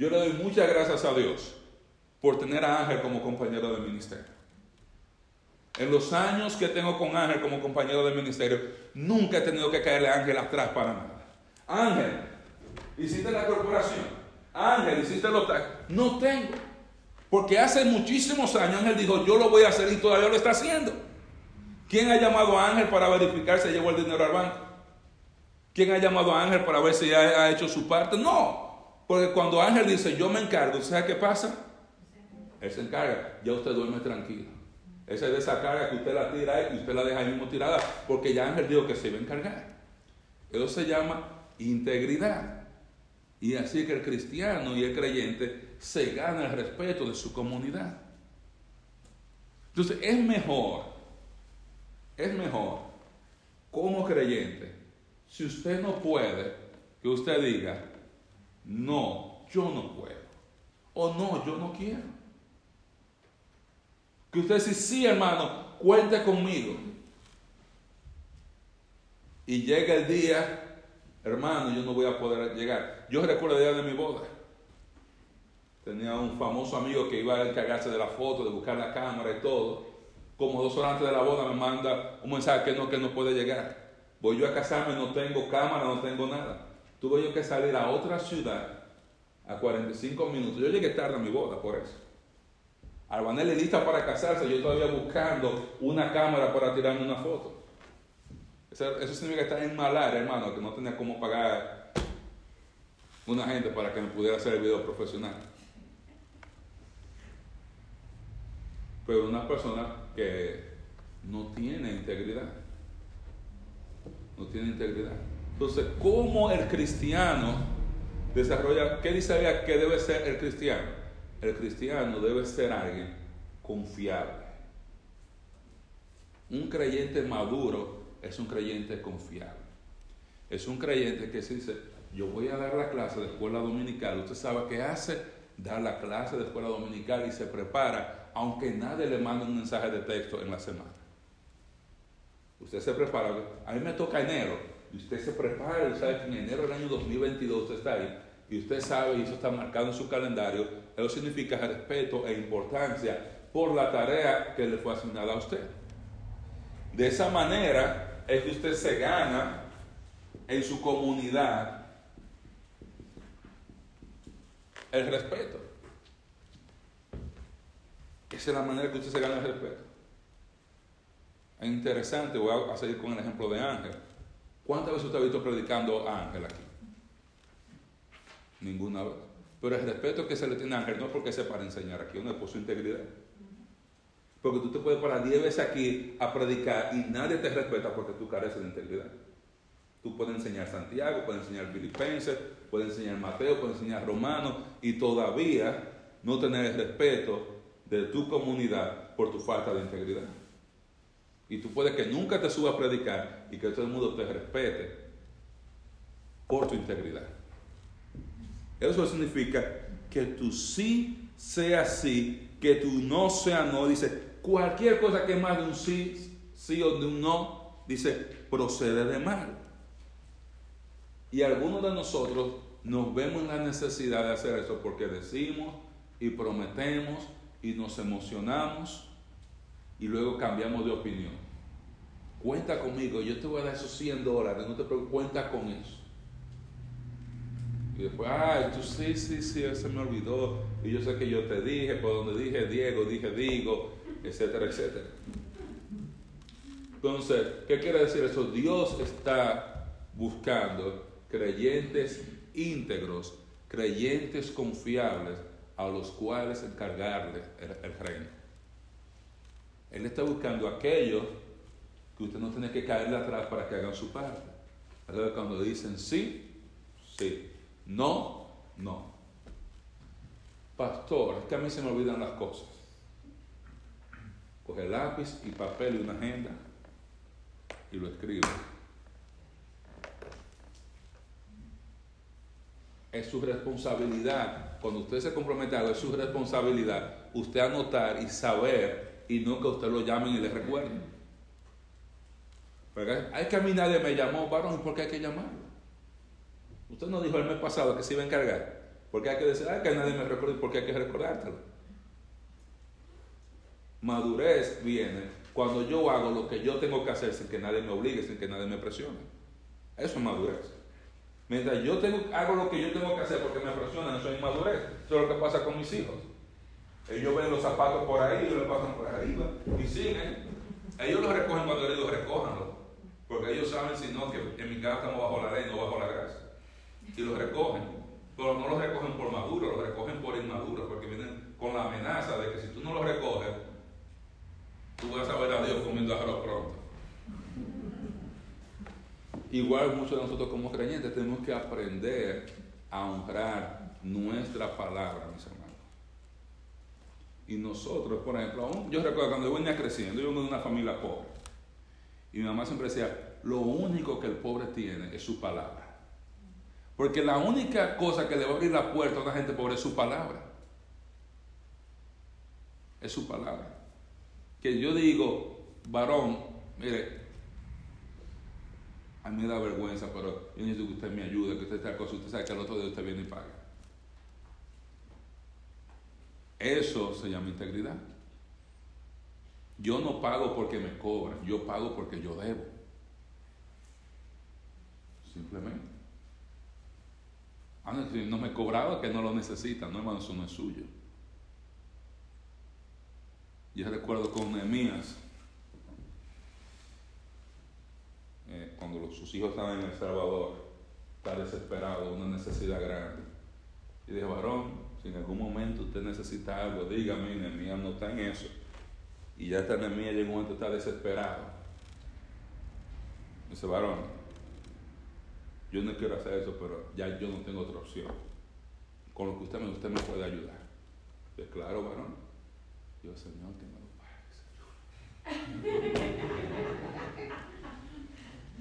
Yo le doy muchas gracias a Dios por tener a Ángel como compañero de ministerio. En los años que tengo con Ángel como compañero del ministerio, nunca he tenido que caerle a Ángel atrás para nada. Ángel, hiciste la corporación. Ángel, hiciste los taxis. No tengo. Porque hace muchísimos años Ángel dijo, yo lo voy a hacer y todavía lo está haciendo. ¿Quién ha llamado a Ángel para verificar si llevó el dinero al banco? ¿Quién ha llamado a Ángel para ver si ha, ha hecho su parte? No. Porque cuando Ángel dice, yo me encargo, ¿sabe qué pasa? Él se encarga. Ya usted duerme tranquilo. Esa es de esa carga que usted la tira y usted la deja ahí mismo tirada, porque ya Ángel dijo que se iba a encargar. Eso se llama integridad. Y así que el cristiano y el creyente se gana el respeto de su comunidad. Entonces es mejor, es mejor como creyente, si usted no puede, que usted diga, no, yo no puedo. O no, yo no quiero. Que usted dice, sí hermano, cuente conmigo. Y llega el día, hermano, yo no voy a poder llegar. Yo recuerdo el día de mi boda. Tenía un famoso amigo que iba a encargarse de la foto, de buscar la cámara y todo. Como dos horas antes de la boda me manda un mensaje que no, que no puede llegar. Voy yo a casarme, no tengo cámara, no tengo nada. Tuve yo que salir a otra ciudad a 45 minutos. Yo llegué tarde a mi boda por eso. Albanelli lista para casarse, yo todavía buscando una cámara para tirarme una foto. Eso, significa estar en malar, hermano, que no tenía cómo pagar una gente para que me pudiera hacer el video profesional. Pero una persona que no tiene integridad. No tiene integridad. Entonces, ¿cómo el cristiano desarrolla, qué dice que debe ser el cristiano? el cristiano debe ser alguien confiable. Un creyente maduro es un creyente confiable. Es un creyente que se dice, yo voy a dar la clase de escuela dominical. Usted sabe qué hace, dar la clase de escuela dominical y se prepara, aunque nadie le mande un mensaje de texto en la semana. Usted se prepara. A mí me toca enero. Y usted se prepara, y sabe que en enero del año 2022 usted está ahí. Y usted sabe, y eso está marcado en su calendario, eso significa respeto e importancia por la tarea que le fue asignada a usted. De esa manera es que usted se gana en su comunidad el respeto. Esa es la manera que usted se gana el respeto. Es interesante, voy a seguir con el ejemplo de Ángel. ¿Cuántas veces usted ha visto predicando a Ángel aquí? Ninguna vez. Pero el respeto que se le tiene a Ángel no es porque se para enseñar aquí, no es por su integridad. Porque tú te puedes parar 10 veces aquí a predicar y nadie te respeta porque tú careces de integridad. Tú puedes enseñar Santiago, puedes enseñar Filipenses, puedes enseñar Mateo, puedes enseñar Romano y todavía no tener el respeto de tu comunidad por tu falta de integridad. Y tú puedes que nunca te subas a predicar y que todo el mundo te respete por tu integridad. Eso significa que tu sí sea sí, que tu no sea no. Dice, cualquier cosa que es más de un sí, sí o de un no, dice, procede de mal. Y algunos de nosotros nos vemos en la necesidad de hacer eso porque decimos y prometemos y nos emocionamos y luego cambiamos de opinión. Cuenta conmigo, yo te voy a dar esos 100 dólares, no te preocupes, cuenta con eso. Y después, ay, tú sí, sí, sí, se me olvidó. Y yo sé que yo te dije, por donde dije Diego, dije Digo, etcétera, etcétera. Entonces, ¿qué quiere decir eso? Dios está buscando creyentes íntegros, creyentes confiables, a los cuales encargarle el, el reino. Él está buscando aquellos que usted no tiene que caerle atrás para que hagan su parte. Cuando dicen sí, sí, no, no. Pastor, es que a mí se me olvidan las cosas. Coge lápiz y papel y una agenda y lo escribe. Es su responsabilidad. Cuando usted se compromete a algo, es su responsabilidad. Usted anotar y saber y no que usted lo llamen y le recuerden. Porque hay que a mí nadie me llamó, varón, ¿por qué hay que llamarlo? Usted nos dijo el mes pasado que se iba a encargar. Porque hay que decir, ay, que nadie me recuerde, porque hay que recordártelo. Madurez viene cuando yo hago lo que yo tengo que hacer sin que nadie me obligue, sin que nadie me presione. Eso es madurez. Mientras yo tengo, hago lo que yo tengo que hacer porque me presionan, eso es inmadurez. Eso es lo que pasa con mis hijos. Ellos ven los zapatos por ahí, ellos le pasan por arriba y siguen. Ellos los recogen cuando ellos recojan, porque ellos saben si no que en mi casa estamos bajo la ley, no bajo la gracia. Y los recogen, pero no los recogen por maduro, los recogen por inmaduro, porque vienen con la amenaza de que si tú no los recoges, tú vas a ver a Dios comiendo arroz pronto. Igual muchos de nosotros como creyentes tenemos que aprender a honrar nuestra palabra, mis hermanos. Y nosotros, por ejemplo, aún, yo recuerdo cuando yo venía creciendo, yo vengo de una familia pobre. Y mi mamá siempre decía, lo único que el pobre tiene es su palabra. Porque la única cosa que le va a abrir la puerta a una gente pobre es su palabra. Es su palabra. Que yo digo, varón, mire, a mí me da vergüenza, pero yo necesito que usted me ayude, que usted esta cosa, usted sabe que el otro día usted viene y paga. Eso se llama integridad. Yo no pago porque me cobran, yo pago porque yo debo. Simplemente. Ah, no, me cobraba que no lo necesita, no hermano, eso no es suyo. Yo recuerdo con Nehemías, eh, cuando sus hijos estaban en El Salvador, está desesperado, una necesidad grande. Y dije, varón, si en algún momento usted necesita algo, dígame, Nehemías no está en eso. Y ya está Nehemías llegó un momento está desesperado. Dice, varón, yo no quiero hacer eso, pero ya yo no tengo otra opción. Con lo que usted me, usted me puede ayudar. Pues claro, varón. Yo, Señor, que me lo pague, Señor.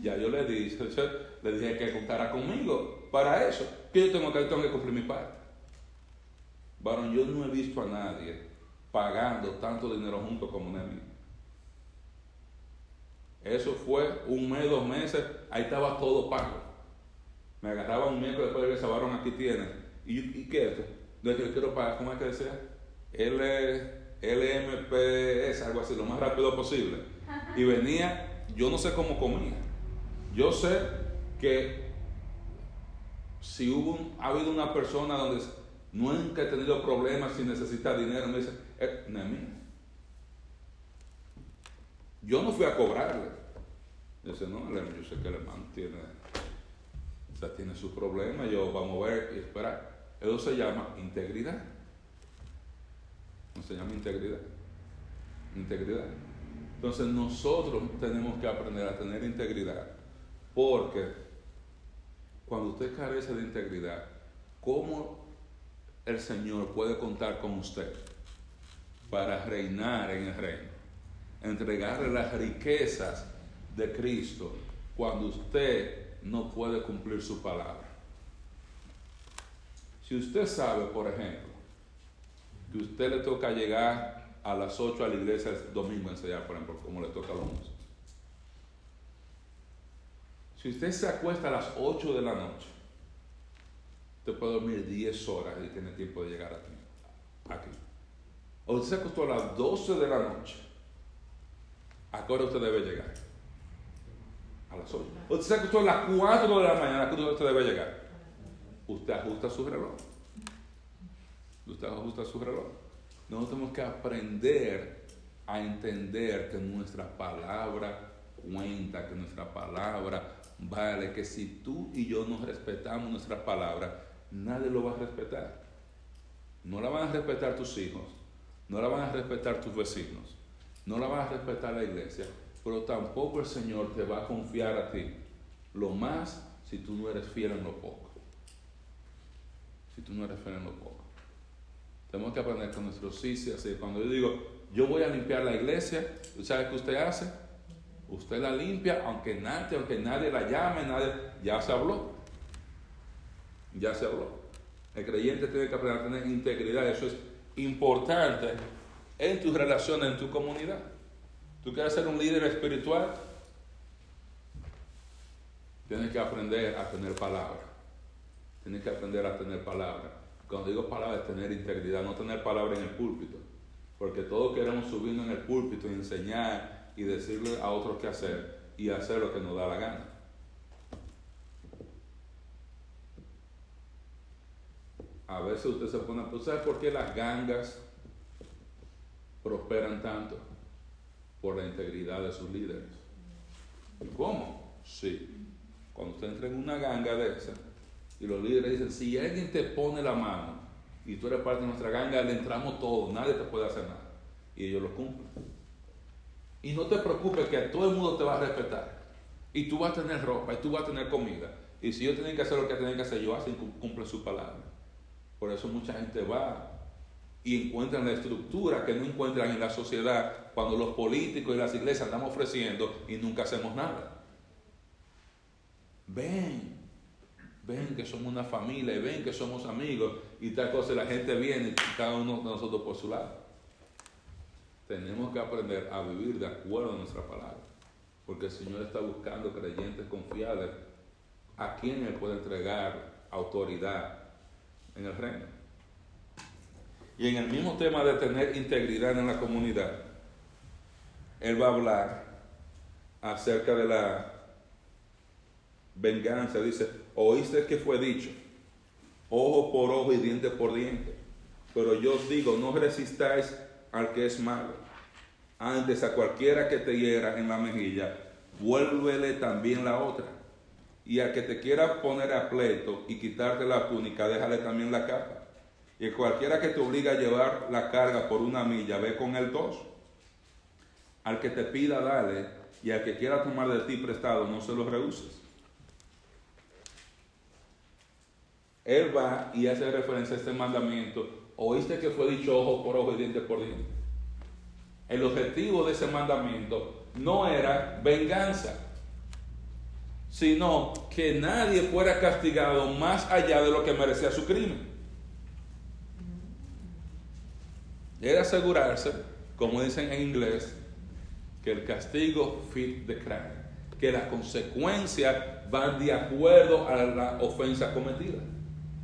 ya yo le dije, le dije que contara conmigo para eso. Que yo tengo que, tengo que cumplir mi parte. Varón, yo no he visto a nadie pagando tanto dinero junto como Nehemías. Eso fue un mes, dos meses, ahí estaba todo pago. Me agarraba un miércoles después de ese varón aquí tiene. ¿Y, y qué es esto? No es que yo quiero pagar, ¿cómo es que decía? L, LMPS, algo así, lo más rápido posible. Y venía, yo no sé cómo comía. Yo sé que si hubo un, ha habido una persona donde Nunca he tenido problemas sin necesitar dinero. Me dice, eh, mía. Yo no fui a cobrarle. Dice, no, yo sé que el hermano tiene, o sea, tiene su problema. Yo vamos a ver y esperar. Eso se llama integridad. No se llama integridad. Integridad. Entonces nosotros tenemos que aprender a tener integridad. Porque cuando usted carece de integridad, ¿cómo el Señor puede contar con usted para reinar en el reino? Entregarle las riquezas de Cristo cuando usted no puede cumplir su palabra. Si usted sabe, por ejemplo, que usted le toca llegar a las 8 a la iglesia el domingo a ensayar, por ejemplo, como le toca a los músicos. Si usted se acuesta a las 8 de la noche, usted puede dormir 10 horas y tiene tiempo de llegar aquí. aquí. O usted se acostó a las 12 de la noche, ¿a qué hora usted debe llegar? A las 8. O usted se acostó a las 4 de la mañana, ¿a qué hora usted debe llegar? Usted ajusta su reloj. Usted ajusta su reloj. Nosotros tenemos que aprender a entender que nuestra palabra cuenta, que nuestra palabra vale, que si tú y yo no respetamos nuestra palabra, nadie lo va a respetar. No la van a respetar tus hijos, no la van a respetar tus vecinos, no la van a respetar la iglesia, pero tampoco el Señor te va a confiar a ti. Lo más si tú no eres fiel en lo poco. Si tú no eres fiel en lo poco. Tenemos que aprender con nuestros sí, sí, así. Cuando yo digo, yo voy a limpiar la iglesia, ¿sabe qué usted hace? Usted la limpia, aunque nadie, aunque nadie la llame, nadie, ya se habló. Ya se habló. El creyente tiene que aprender a tener integridad. Eso es importante en tus relaciones, en tu comunidad. Tú quieres ser un líder espiritual, tienes que aprender a tener palabra. Tienes que aprender a tener palabra. Cuando digo palabra es tener integridad, no tener palabra en el púlpito. Porque todos queremos subirnos en el púlpito y enseñar y decirle a otros qué hacer y hacer lo que nos da la gana. A veces usted se pone, ¿tú sabes por qué las gangas prosperan tanto? Por la integridad de sus líderes. ¿Cómo? Sí. Cuando usted entra en una ganga de esa, y los líderes dicen, si alguien te pone la mano y tú eres parte de nuestra ganga, le entramos todos, nadie te puede hacer nada. Y ellos lo cumplen. Y no te preocupes que todo el mundo te va a respetar. Y tú vas a tener ropa, y tú vas a tener comida. Y si ellos tienen que hacer lo que tienen que hacer, ellos hacen, cumplen su palabra. Por eso mucha gente va y encuentran la estructura que no encuentran en la sociedad cuando los políticos y las iglesias andamos ofreciendo y nunca hacemos nada. Ven, ven que somos una familia y ven que somos amigos y tal cosa, la gente viene y cada uno de nosotros por su lado. Tenemos que aprender a vivir de acuerdo a nuestra palabra, porque el Señor está buscando creyentes confiables a quien Él puede entregar autoridad en el reino. Y en el mismo tema de tener integridad en la comunidad, Él va a hablar acerca de la venganza. Dice, oíste que fue dicho, ojo por ojo y diente por diente. Pero yo os digo, no resistáis al que es malo. Antes a cualquiera que te hiera en la mejilla, vuélvele también la otra. Y al que te quiera poner a pleito y quitarte la túnica, déjale también la capa. Y cualquiera que te obliga a llevar la carga por una milla, ve con él dos. Al que te pida, dale. Y al que quiera tomar de ti prestado, no se lo rehuses. Él va y hace referencia a este mandamiento. Oíste que fue dicho ojo por ojo y diente por diente. El objetivo de ese mandamiento no era venganza, sino que nadie fuera castigado más allá de lo que merecía su crimen. Era asegurarse, como dicen en inglés, que el castigo fit the crime, que las consecuencias van de acuerdo a la ofensa cometida.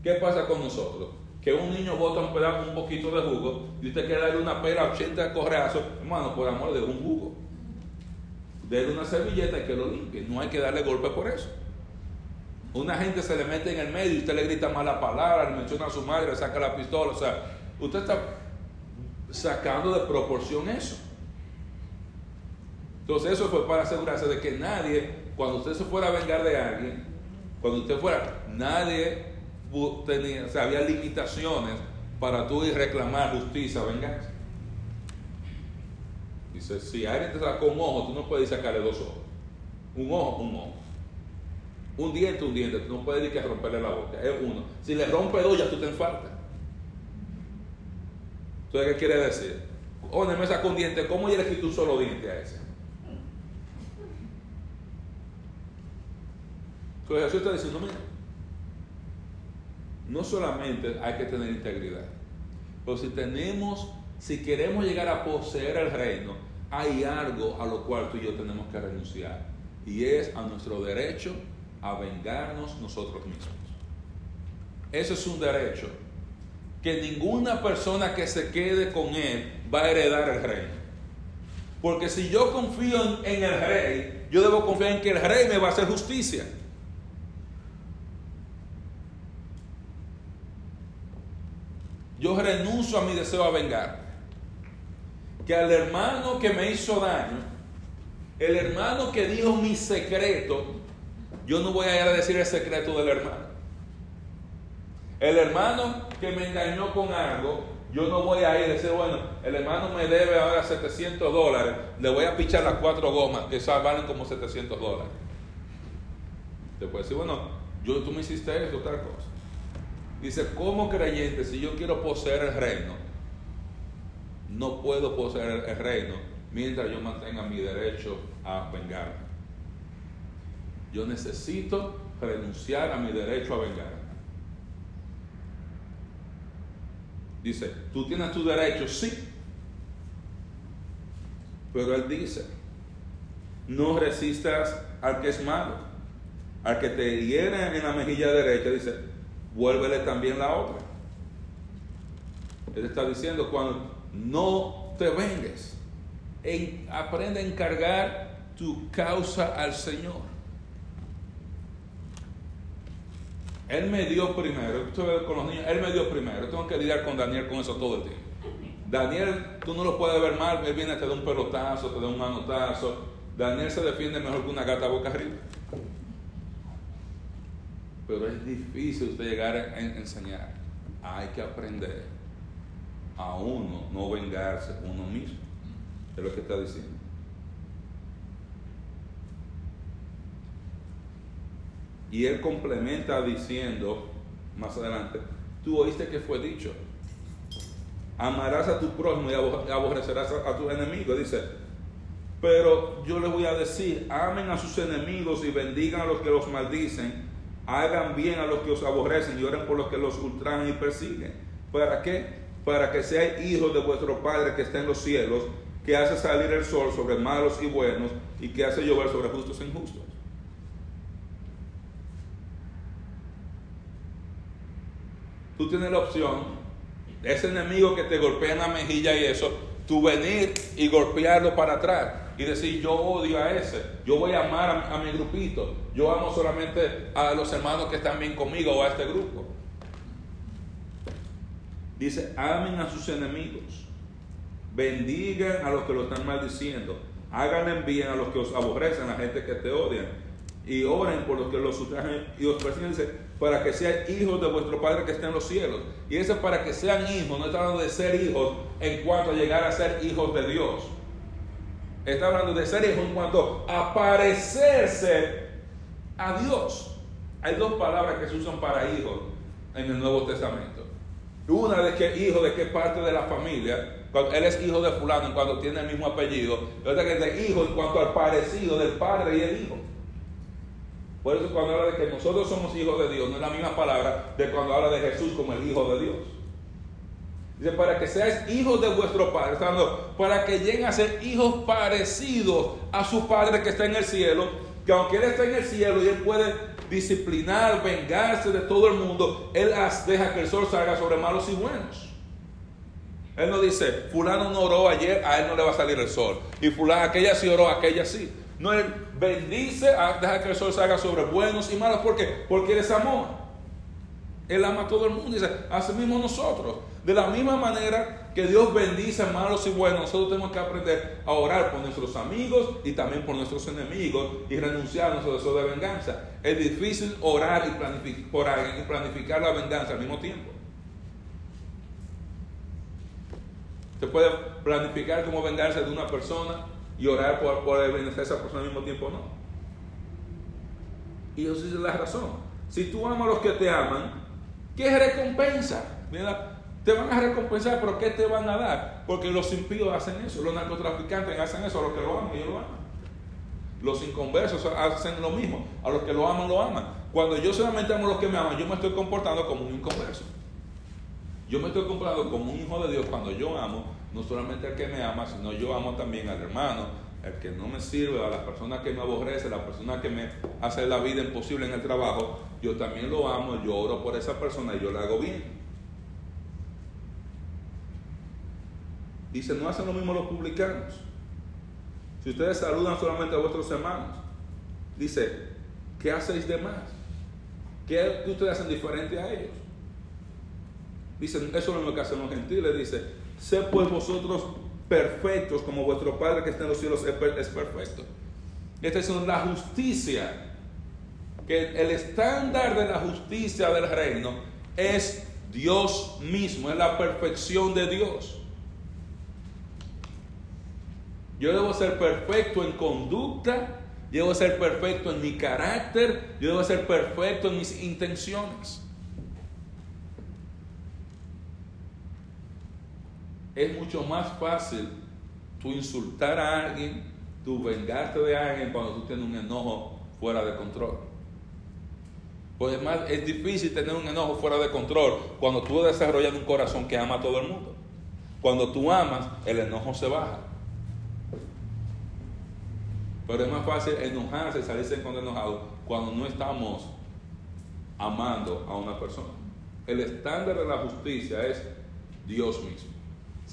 ¿Qué pasa con nosotros? Que un niño bota un pedazo, un poquito de jugo y usted quiere darle una pera 80 correazos, hermano, por amor de un jugo. Dele una servilleta y que lo limpie. No hay que darle golpe por eso. Una gente se le mete en el medio y usted le grita mala palabra, le menciona a su madre, le saca la pistola. O sea, usted está sacando de proporción eso. Entonces eso fue para asegurarse de que nadie, cuando usted se fuera a vengar de alguien, cuando usted fuera, nadie tenía, o sea, había limitaciones para tú ir reclamar justicia, venganza. Dice, si alguien te sacó un ojo, tú no puedes sacarle dos ojos. Un ojo, un ojo. Un diente, un diente. Tú no puedes ir que romperle la boca. Es uno. Si le rompe dos, ya tú te enfaltas. Entonces, ¿qué quiere decir? Oye, me sacó un diente. ¿Cómo yo le quito un solo diente a ese? Entonces Jesús está diciendo, mira, no solamente hay que tener integridad, pero si tenemos, si queremos llegar a poseer el reino, hay algo a lo cual tú y yo tenemos que renunciar, y es a nuestro derecho a vengarnos nosotros mismos. Eso es un derecho que ninguna persona que se quede con él va a heredar el reino. Porque si yo confío en, en el rey, yo debo confiar en que el rey me va a hacer justicia. Yo renuncio a mi deseo a vengar. Que al hermano que me hizo daño, el hermano que dijo mi secreto, yo no voy a ir a decir el secreto del hermano. El hermano que me engañó con algo, yo no voy a ir a decir, bueno, el hermano me debe ahora 700 dólares, le voy a pichar las cuatro gomas, que esas valen como 700 dólares. Te puede decir, bueno, yo, tú me hiciste esto, tal cosa. Dice, como creyente, si yo quiero poseer el reino, no puedo poseer el reino mientras yo mantenga mi derecho a vengarme. Yo necesito renunciar a mi derecho a vengarme. Dice, tú tienes tu derecho, sí. Pero él dice, no resistas al que es malo. Al que te hiere en la mejilla derecha, dice, vuélvele también la otra. Él está diciendo, cuando no te vengues, en- aprende a encargar tu causa al Señor. Él me dio primero, con los niños, él me dio primero. Tengo que lidiar con Daniel con eso todo el tiempo. Daniel, tú no lo puedes ver mal, él viene, te da un pelotazo, te da un manotazo. Daniel se defiende mejor que una gata boca arriba. Pero es difícil usted llegar a en- enseñar. Hay que aprender a uno no vengarse uno mismo. Es lo que está diciendo. Y él complementa diciendo más adelante, tú oíste que fue dicho, amarás a tu prójimo y abo- aborrecerás a, tus enemigos. Dice, pero yo les voy a decir, amen a sus enemigos y bendigan a los que los maldicen, hagan bien a los que os aborrecen y oren por los que los ultrajan y persiguen. ¿Para qué? Para que seáis hijos de vuestro Padre que está en los cielos, que hace salir el sol sobre malos y buenos y que hace llover sobre justos e injustos. Tú tienes la opción, ese enemigo que te golpea en la mejilla y eso, tú venir y golpearlo para atrás y decir, yo odio a ese, yo voy a amar a, a mi grupito, yo amo solamente a los hermanos que están bien conmigo o a este grupo. Dice, amen a sus enemigos, bendigan a los que lo están maldiciendo, háganle bien a los que os aborrecen, a la gente que te odian, y oren por los que los ultrajan y os persiguen, para que sean hijos de vuestro Padre que está en los cielos. Y ese para que sean hijos, no está hablando de ser hijos en cuanto a llegar a ser hijos de Dios. Está hablando de ser hijos en cuanto a parecerse a Dios. Hay dos palabras que se usan para hijos en el Nuevo Testamento. Una de que hijo de qué parte de la familia, cuando él es hijo de fulano cuando tiene el mismo apellido, y otra que es de hijo en cuanto al parecido del padre y el hijo. Por eso cuando habla de que nosotros somos hijos de Dios, no es la misma palabra de cuando habla de Jesús como el Hijo de Dios. Dice, para que seáis hijos de vuestro Padre, para que lleguen a ser hijos parecidos a su Padre que está en el cielo, que aunque Él está en el cielo y Él puede disciplinar, vengarse de todo el mundo, Él deja que el sol salga sobre malos y buenos. Él no dice, fulano no oró ayer, a él no le va a salir el sol. Y fulano, aquella sí oró, aquella sí. No es bendice, deja que el sol salga sobre buenos y malos. ¿Por qué? Porque Él es amor. Él ama a todo el mundo. Dice, así mismo nosotros. De la misma manera que Dios bendice a malos y buenos, nosotros tenemos que aprender a orar por nuestros amigos y también por nuestros enemigos y renunciar a nuestro deseo de venganza. Es difícil orar y planificar, y planificar la venganza al mismo tiempo. Se puede planificar como vengarse de una persona y orar por, por beneficiar a esa persona al mismo tiempo, no. Y eso es la razón. Si tú amas a los que te aman, ¿qué recompensa? Mira, te van a recompensar, pero ¿qué te van a dar? Porque los impíos hacen eso, los narcotraficantes hacen eso, a los que lo aman, ellos lo aman. Los inconversos hacen lo mismo, a los que lo aman, lo aman. Cuando yo solamente amo a los que me aman, yo me estoy comportando como un inconverso. Yo me estoy comportando como un hijo de Dios cuando yo amo, no solamente al que me ama, sino yo amo también al hermano, al que no me sirve, a la persona que me aborrece, a la persona que me hace la vida imposible en el trabajo. Yo también lo amo, yo oro por esa persona y yo le hago bien. Dice, no hacen lo mismo los publicanos. Si ustedes saludan solamente a vuestros hermanos, dice, ¿qué hacéis de más? ¿Qué, ustedes hacen diferente a ellos? Dicen, eso es lo que hacen los gentiles. Dice, sé pues vosotros perfectos como vuestro Padre que está en los cielos es perfecto. Esta es la justicia. Que el estándar de la justicia del reino es Dios mismo, es la perfección de Dios. Yo debo ser perfecto en conducta, yo debo ser perfecto en mi carácter, yo debo ser perfecto en mis intenciones. Es mucho más fácil tú insultar a alguien, tú vengarte de alguien cuando tú tienes un enojo fuera de control. Pues además es difícil tener un enojo fuera de control cuando tú desarrollas un corazón que ama a todo el mundo. Cuando tú amas, el enojo se baja. Pero es más fácil enojarse, salirse con enojado cuando no estamos amando a una persona. El estándar de la justicia es Dios mismo.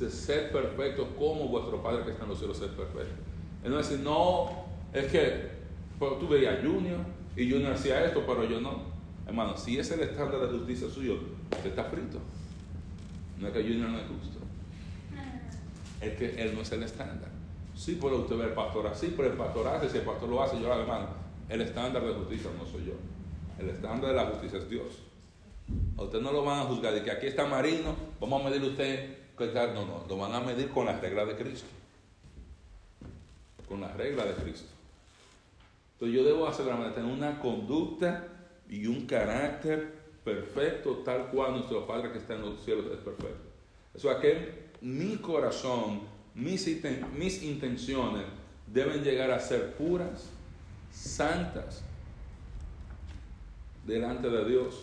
Es ser perfecto como vuestro Padre que está en los cielos es perfecto. Es no decir, no, es que tú veías a Junior y Junior hacía esto, pero yo no. Hermano, si es el estándar de justicia suyo, usted está frito. No es que Junior no es justo. Es que él no es el estándar. Sí puede usted ver pastor así, pero el pastor hace, si el pastor lo hace, yo lo hago, El estándar de justicia no soy yo. El estándar de la justicia es Dios. A usted no lo van a juzgar de que aquí está Marino, vamos a medir usted. No, no, lo van a medir con las reglas de Cristo. Con las reglas de Cristo. Entonces yo debo asegurarme de tener una conducta y un carácter perfecto, tal cual nuestro Padre que está en los cielos es perfecto. Eso es que mi corazón mis, intenciones deben llegar a ser puras, santas, delante de Dios.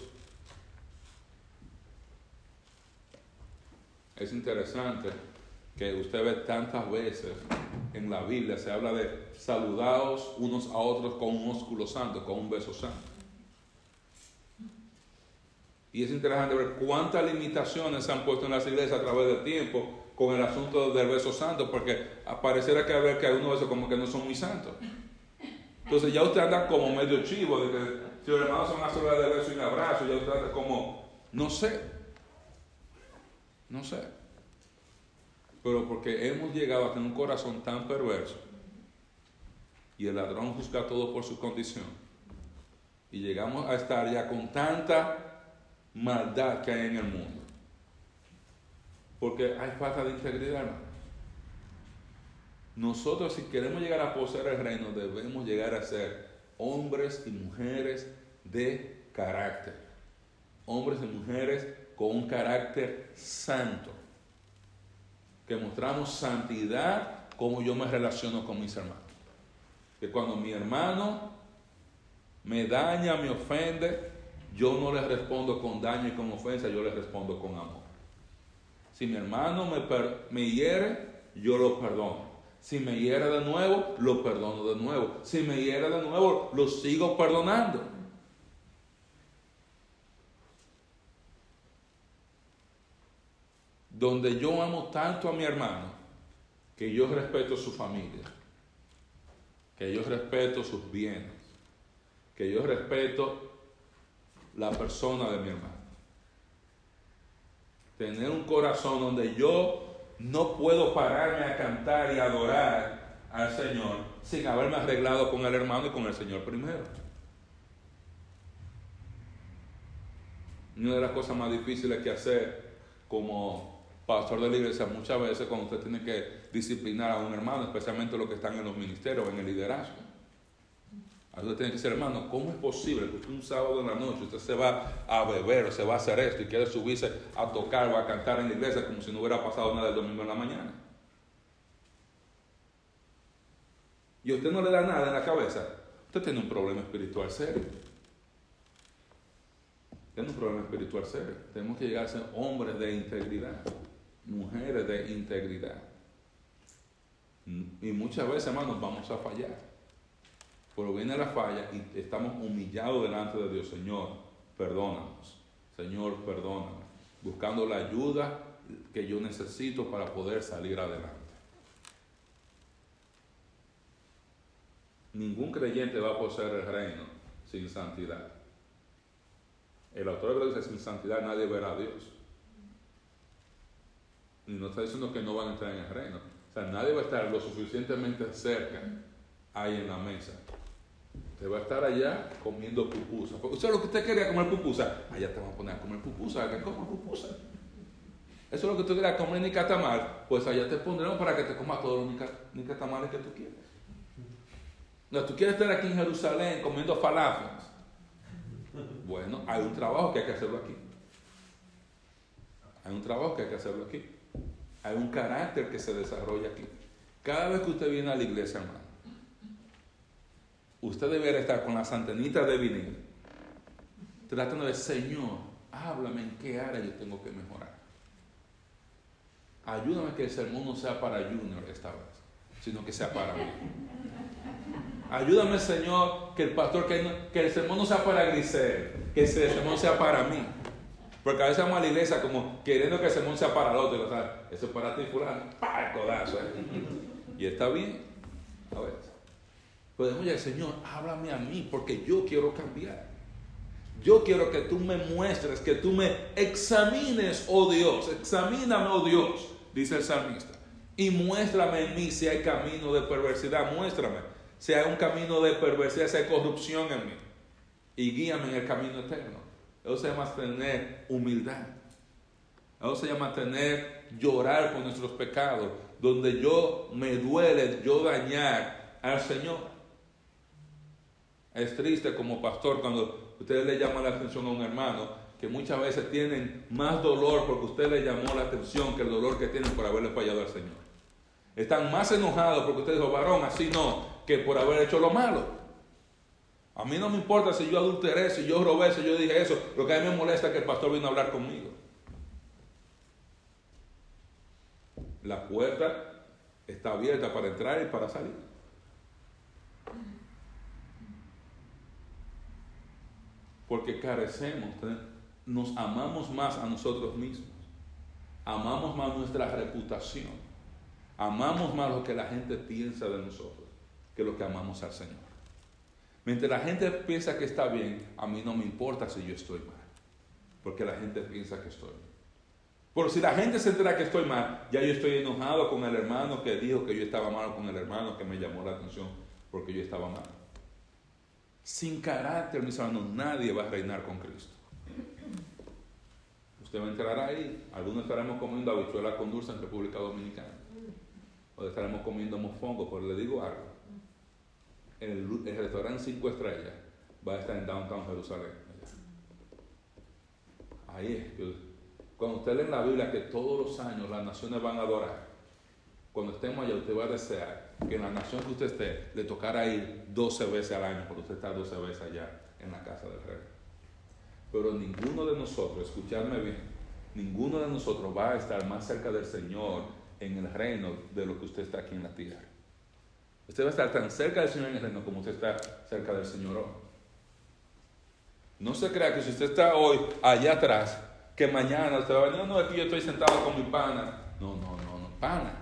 Es interesante que usted ve tantas veces en la Biblia, se habla de saludados unos a otros con un ósculo santo, con un beso santo. Y es interesante ver cuántas limitaciones se han puesto en las iglesias a través del tiempo con el asunto del beso santo, porque pareciera que, ver que algunos besos como que no son muy santos. Entonces ya usted anda como medio chivo, de que si los hermanos son a sola de beso y un abrazo, ya usted anda como, no sé, no sé. Pero porque hemos llegado a tener un corazón tan perverso y el ladrón juzga todo por su condición. Y llegamos a estar ya con tanta maldad que hay en el mundo porque hay falta de integridad. Nosotros si queremos llegar a poseer el reino debemos llegar a ser hombres y mujeres de carácter. Hombres y mujeres con un carácter santo. Que mostramos santidad como yo me relaciono con mis hermanos. Que cuando mi hermano me daña, me ofende, yo no le respondo con daño y con ofensa, yo le respondo con amor. Si mi hermano me, hiere, yo lo perdono. Si me hiere de nuevo, lo perdono de nuevo. Si me hiere de nuevo, lo sigo perdonando. Donde yo amo tanto a mi hermano que yo respeto su familia. que yo respeto sus bienes, que yo respeto la persona de mi hermano. Tener un corazón donde yo no puedo pararme a cantar y adorar al Señor sin haberme arreglado con el hermano y con el Señor primero. Una de las cosas más difíciles que hacer como pastor de la iglesia muchas veces cuando usted tiene que disciplinar a un hermano, especialmente los que están en los ministerios, en el liderazgo. A tiene que decir, hermano, ¿cómo es posible que usted un sábado en la noche usted se va a beber se va a hacer esto y quiere subirse a tocar o a cantar en la iglesia como si no hubiera pasado nada el domingo en la mañana? Y usted no le da nada en la cabeza, usted tiene un problema espiritual serio. Tiene un problema espiritual serio. Tenemos que llegar a ser hombres de integridad, mujeres de integridad. Y muchas veces, hermanos, vamos a fallar. Pero viene la falla y estamos humillados delante de Dios. Señor, perdónanos. Señor, perdónanos. Buscando la ayuda que yo necesito para poder salir adelante. Ningún creyente va a poseer el reino sin santidad. El autor de dice, sin santidad nadie verá a Dios. Y no está diciendo que no van a entrar en el reino. O sea, nadie va a estar lo suficientemente cerca ahí en la mesa. Usted va a estar allá comiendo pupusa. Usted lo que usted quería comer pupusa, allá te van a poner a comer pupusa, que coma pupusa. Eso es lo que tú querías comer ni catamal, pues allá te pondremos para que te comas todos los nicatamales que tú quieres. No, tú quieres estar aquí en Jerusalén comiendo falafels. Bueno, hay un trabajo que hay que hacerlo aquí. Hay un trabajo que hay que hacerlo aquí. Hay un carácter que se desarrolla aquí. Cada vez que usted viene a la iglesia, hermano, usted debería estar con las antenitas de vinil, tratando de, Señor, háblame en qué área yo tengo que mejorar. Ayúdame que el sermón no sea para Junior esta vez, sino que sea para mí. Ayúdame, Señor, que el pastor, que, el sermón no sea para Grisel, que el sermón sea para mí. Porque a veces vamos a iglesia como queriendo que el sermón sea para el otro. Y, o sea, eso es para ti, fulano. ¡Pah! El codazo. ¿eh? Y está bien. A ver. Podemos decir, Señor, háblame a mí porque yo quiero cambiar. Yo quiero que tú me muestres, que tú me examines, oh Dios. Examíname, oh Dios, dice el salmista. Y muéstrame en mí si hay camino de perversidad. Muéstrame si hay un camino de perversidad, si hay corrupción en mí. Y guíame en el camino eterno. Eso se llama tener humildad. Eso se llama tener llorar por nuestros pecados, donde yo me duele yo dañar al Señor. Es triste como pastor cuando ustedes le llaman la atención a un hermano que muchas veces tienen más dolor porque usted le llamó la atención que el dolor que tienen por haberle fallado al Señor. Están más enojados porque usted dijo, varón, así no, que por haber hecho lo malo. A mí no me importa si yo adulteré, si yo robé, si yo dije eso. Lo que a mí me molesta es que el pastor vino a hablar conmigo. La puerta está abierta para entrar y para salir. Porque carecemos, nos amamos más a nosotros mismos. Amamos más nuestra reputación. Amamos más lo que la gente piensa de nosotros que lo que amamos al Señor. Mientras la gente piensa que está bien, a mí no me importa si yo estoy mal, porque la gente piensa que estoy bien. Por si la gente se entera que estoy mal, ya yo estoy enojado con el hermano que dijo que yo estaba mal, con el hermano que me llamó la atención porque yo estaba mal. Sin carácter, mis hermanos, nadie va a reinar con Cristo. Usted va a entrar ahí, algunos estaremos comiendo habichuelas con dulce en República Dominicana, o estaremos comiendo mofongo, pero le digo algo el, restaurante 5 estrellas va a estar en Downtown Jerusalén. Ahí es que cuando usted lee en la Biblia que todos los años las naciones van a adorar, cuando estemos allá usted va a desear que en la nación que usted esté le tocara ir 12 veces al año, porque usted está 12 veces allá en la casa del rey. Pero ninguno de nosotros, escuchadme bien, ninguno de nosotros va a estar más cerca del Señor en el reino de lo que usted está aquí en la tierra. Usted va a estar tan cerca del Señor en el reino como usted está cerca del Señor hoy. No se crea que si usted está hoy allá atrás, que mañana usted va a venir, no, no, aquí yo estoy sentado con mi pana. No, no, no, no, pana.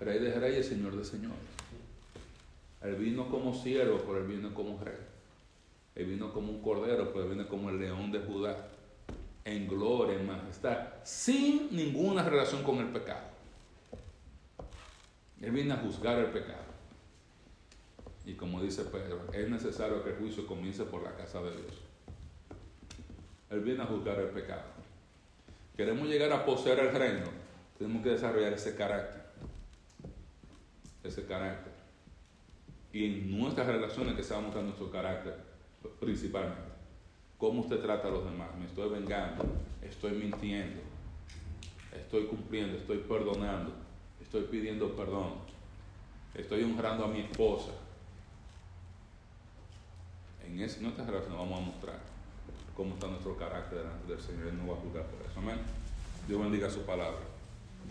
Rey de reyes, Señor de señores. Él vino como siervo, pero él vino como rey. Él vino como un cordero, pero él vino como el león de Judá. En gloria, en majestad, sin ninguna relación con el pecado. Él viene a juzgar el pecado. Y como dice Pedro, es necesario que el juicio comience por la casa de Dios. Él viene a juzgar el pecado. Queremos llegar a poseer el reino, tenemos que desarrollar ese carácter. Ese carácter. Y en nuestras relaciones que se va a mostrar nuestro carácter principalmente. ¿Cómo usted trata a los demás? ¿Me estoy vengando? ¿Estoy mintiendo? ¿Estoy cumpliendo? ¿Estoy perdonando? ¿Estoy pidiendo perdón? ¿Estoy honrando a mi esposa? En esa, nuestra relación vamos a mostrar cómo está nuestro carácter delante del Señor. Él no va a juzgar por eso. Amén. Dios bendiga su palabra.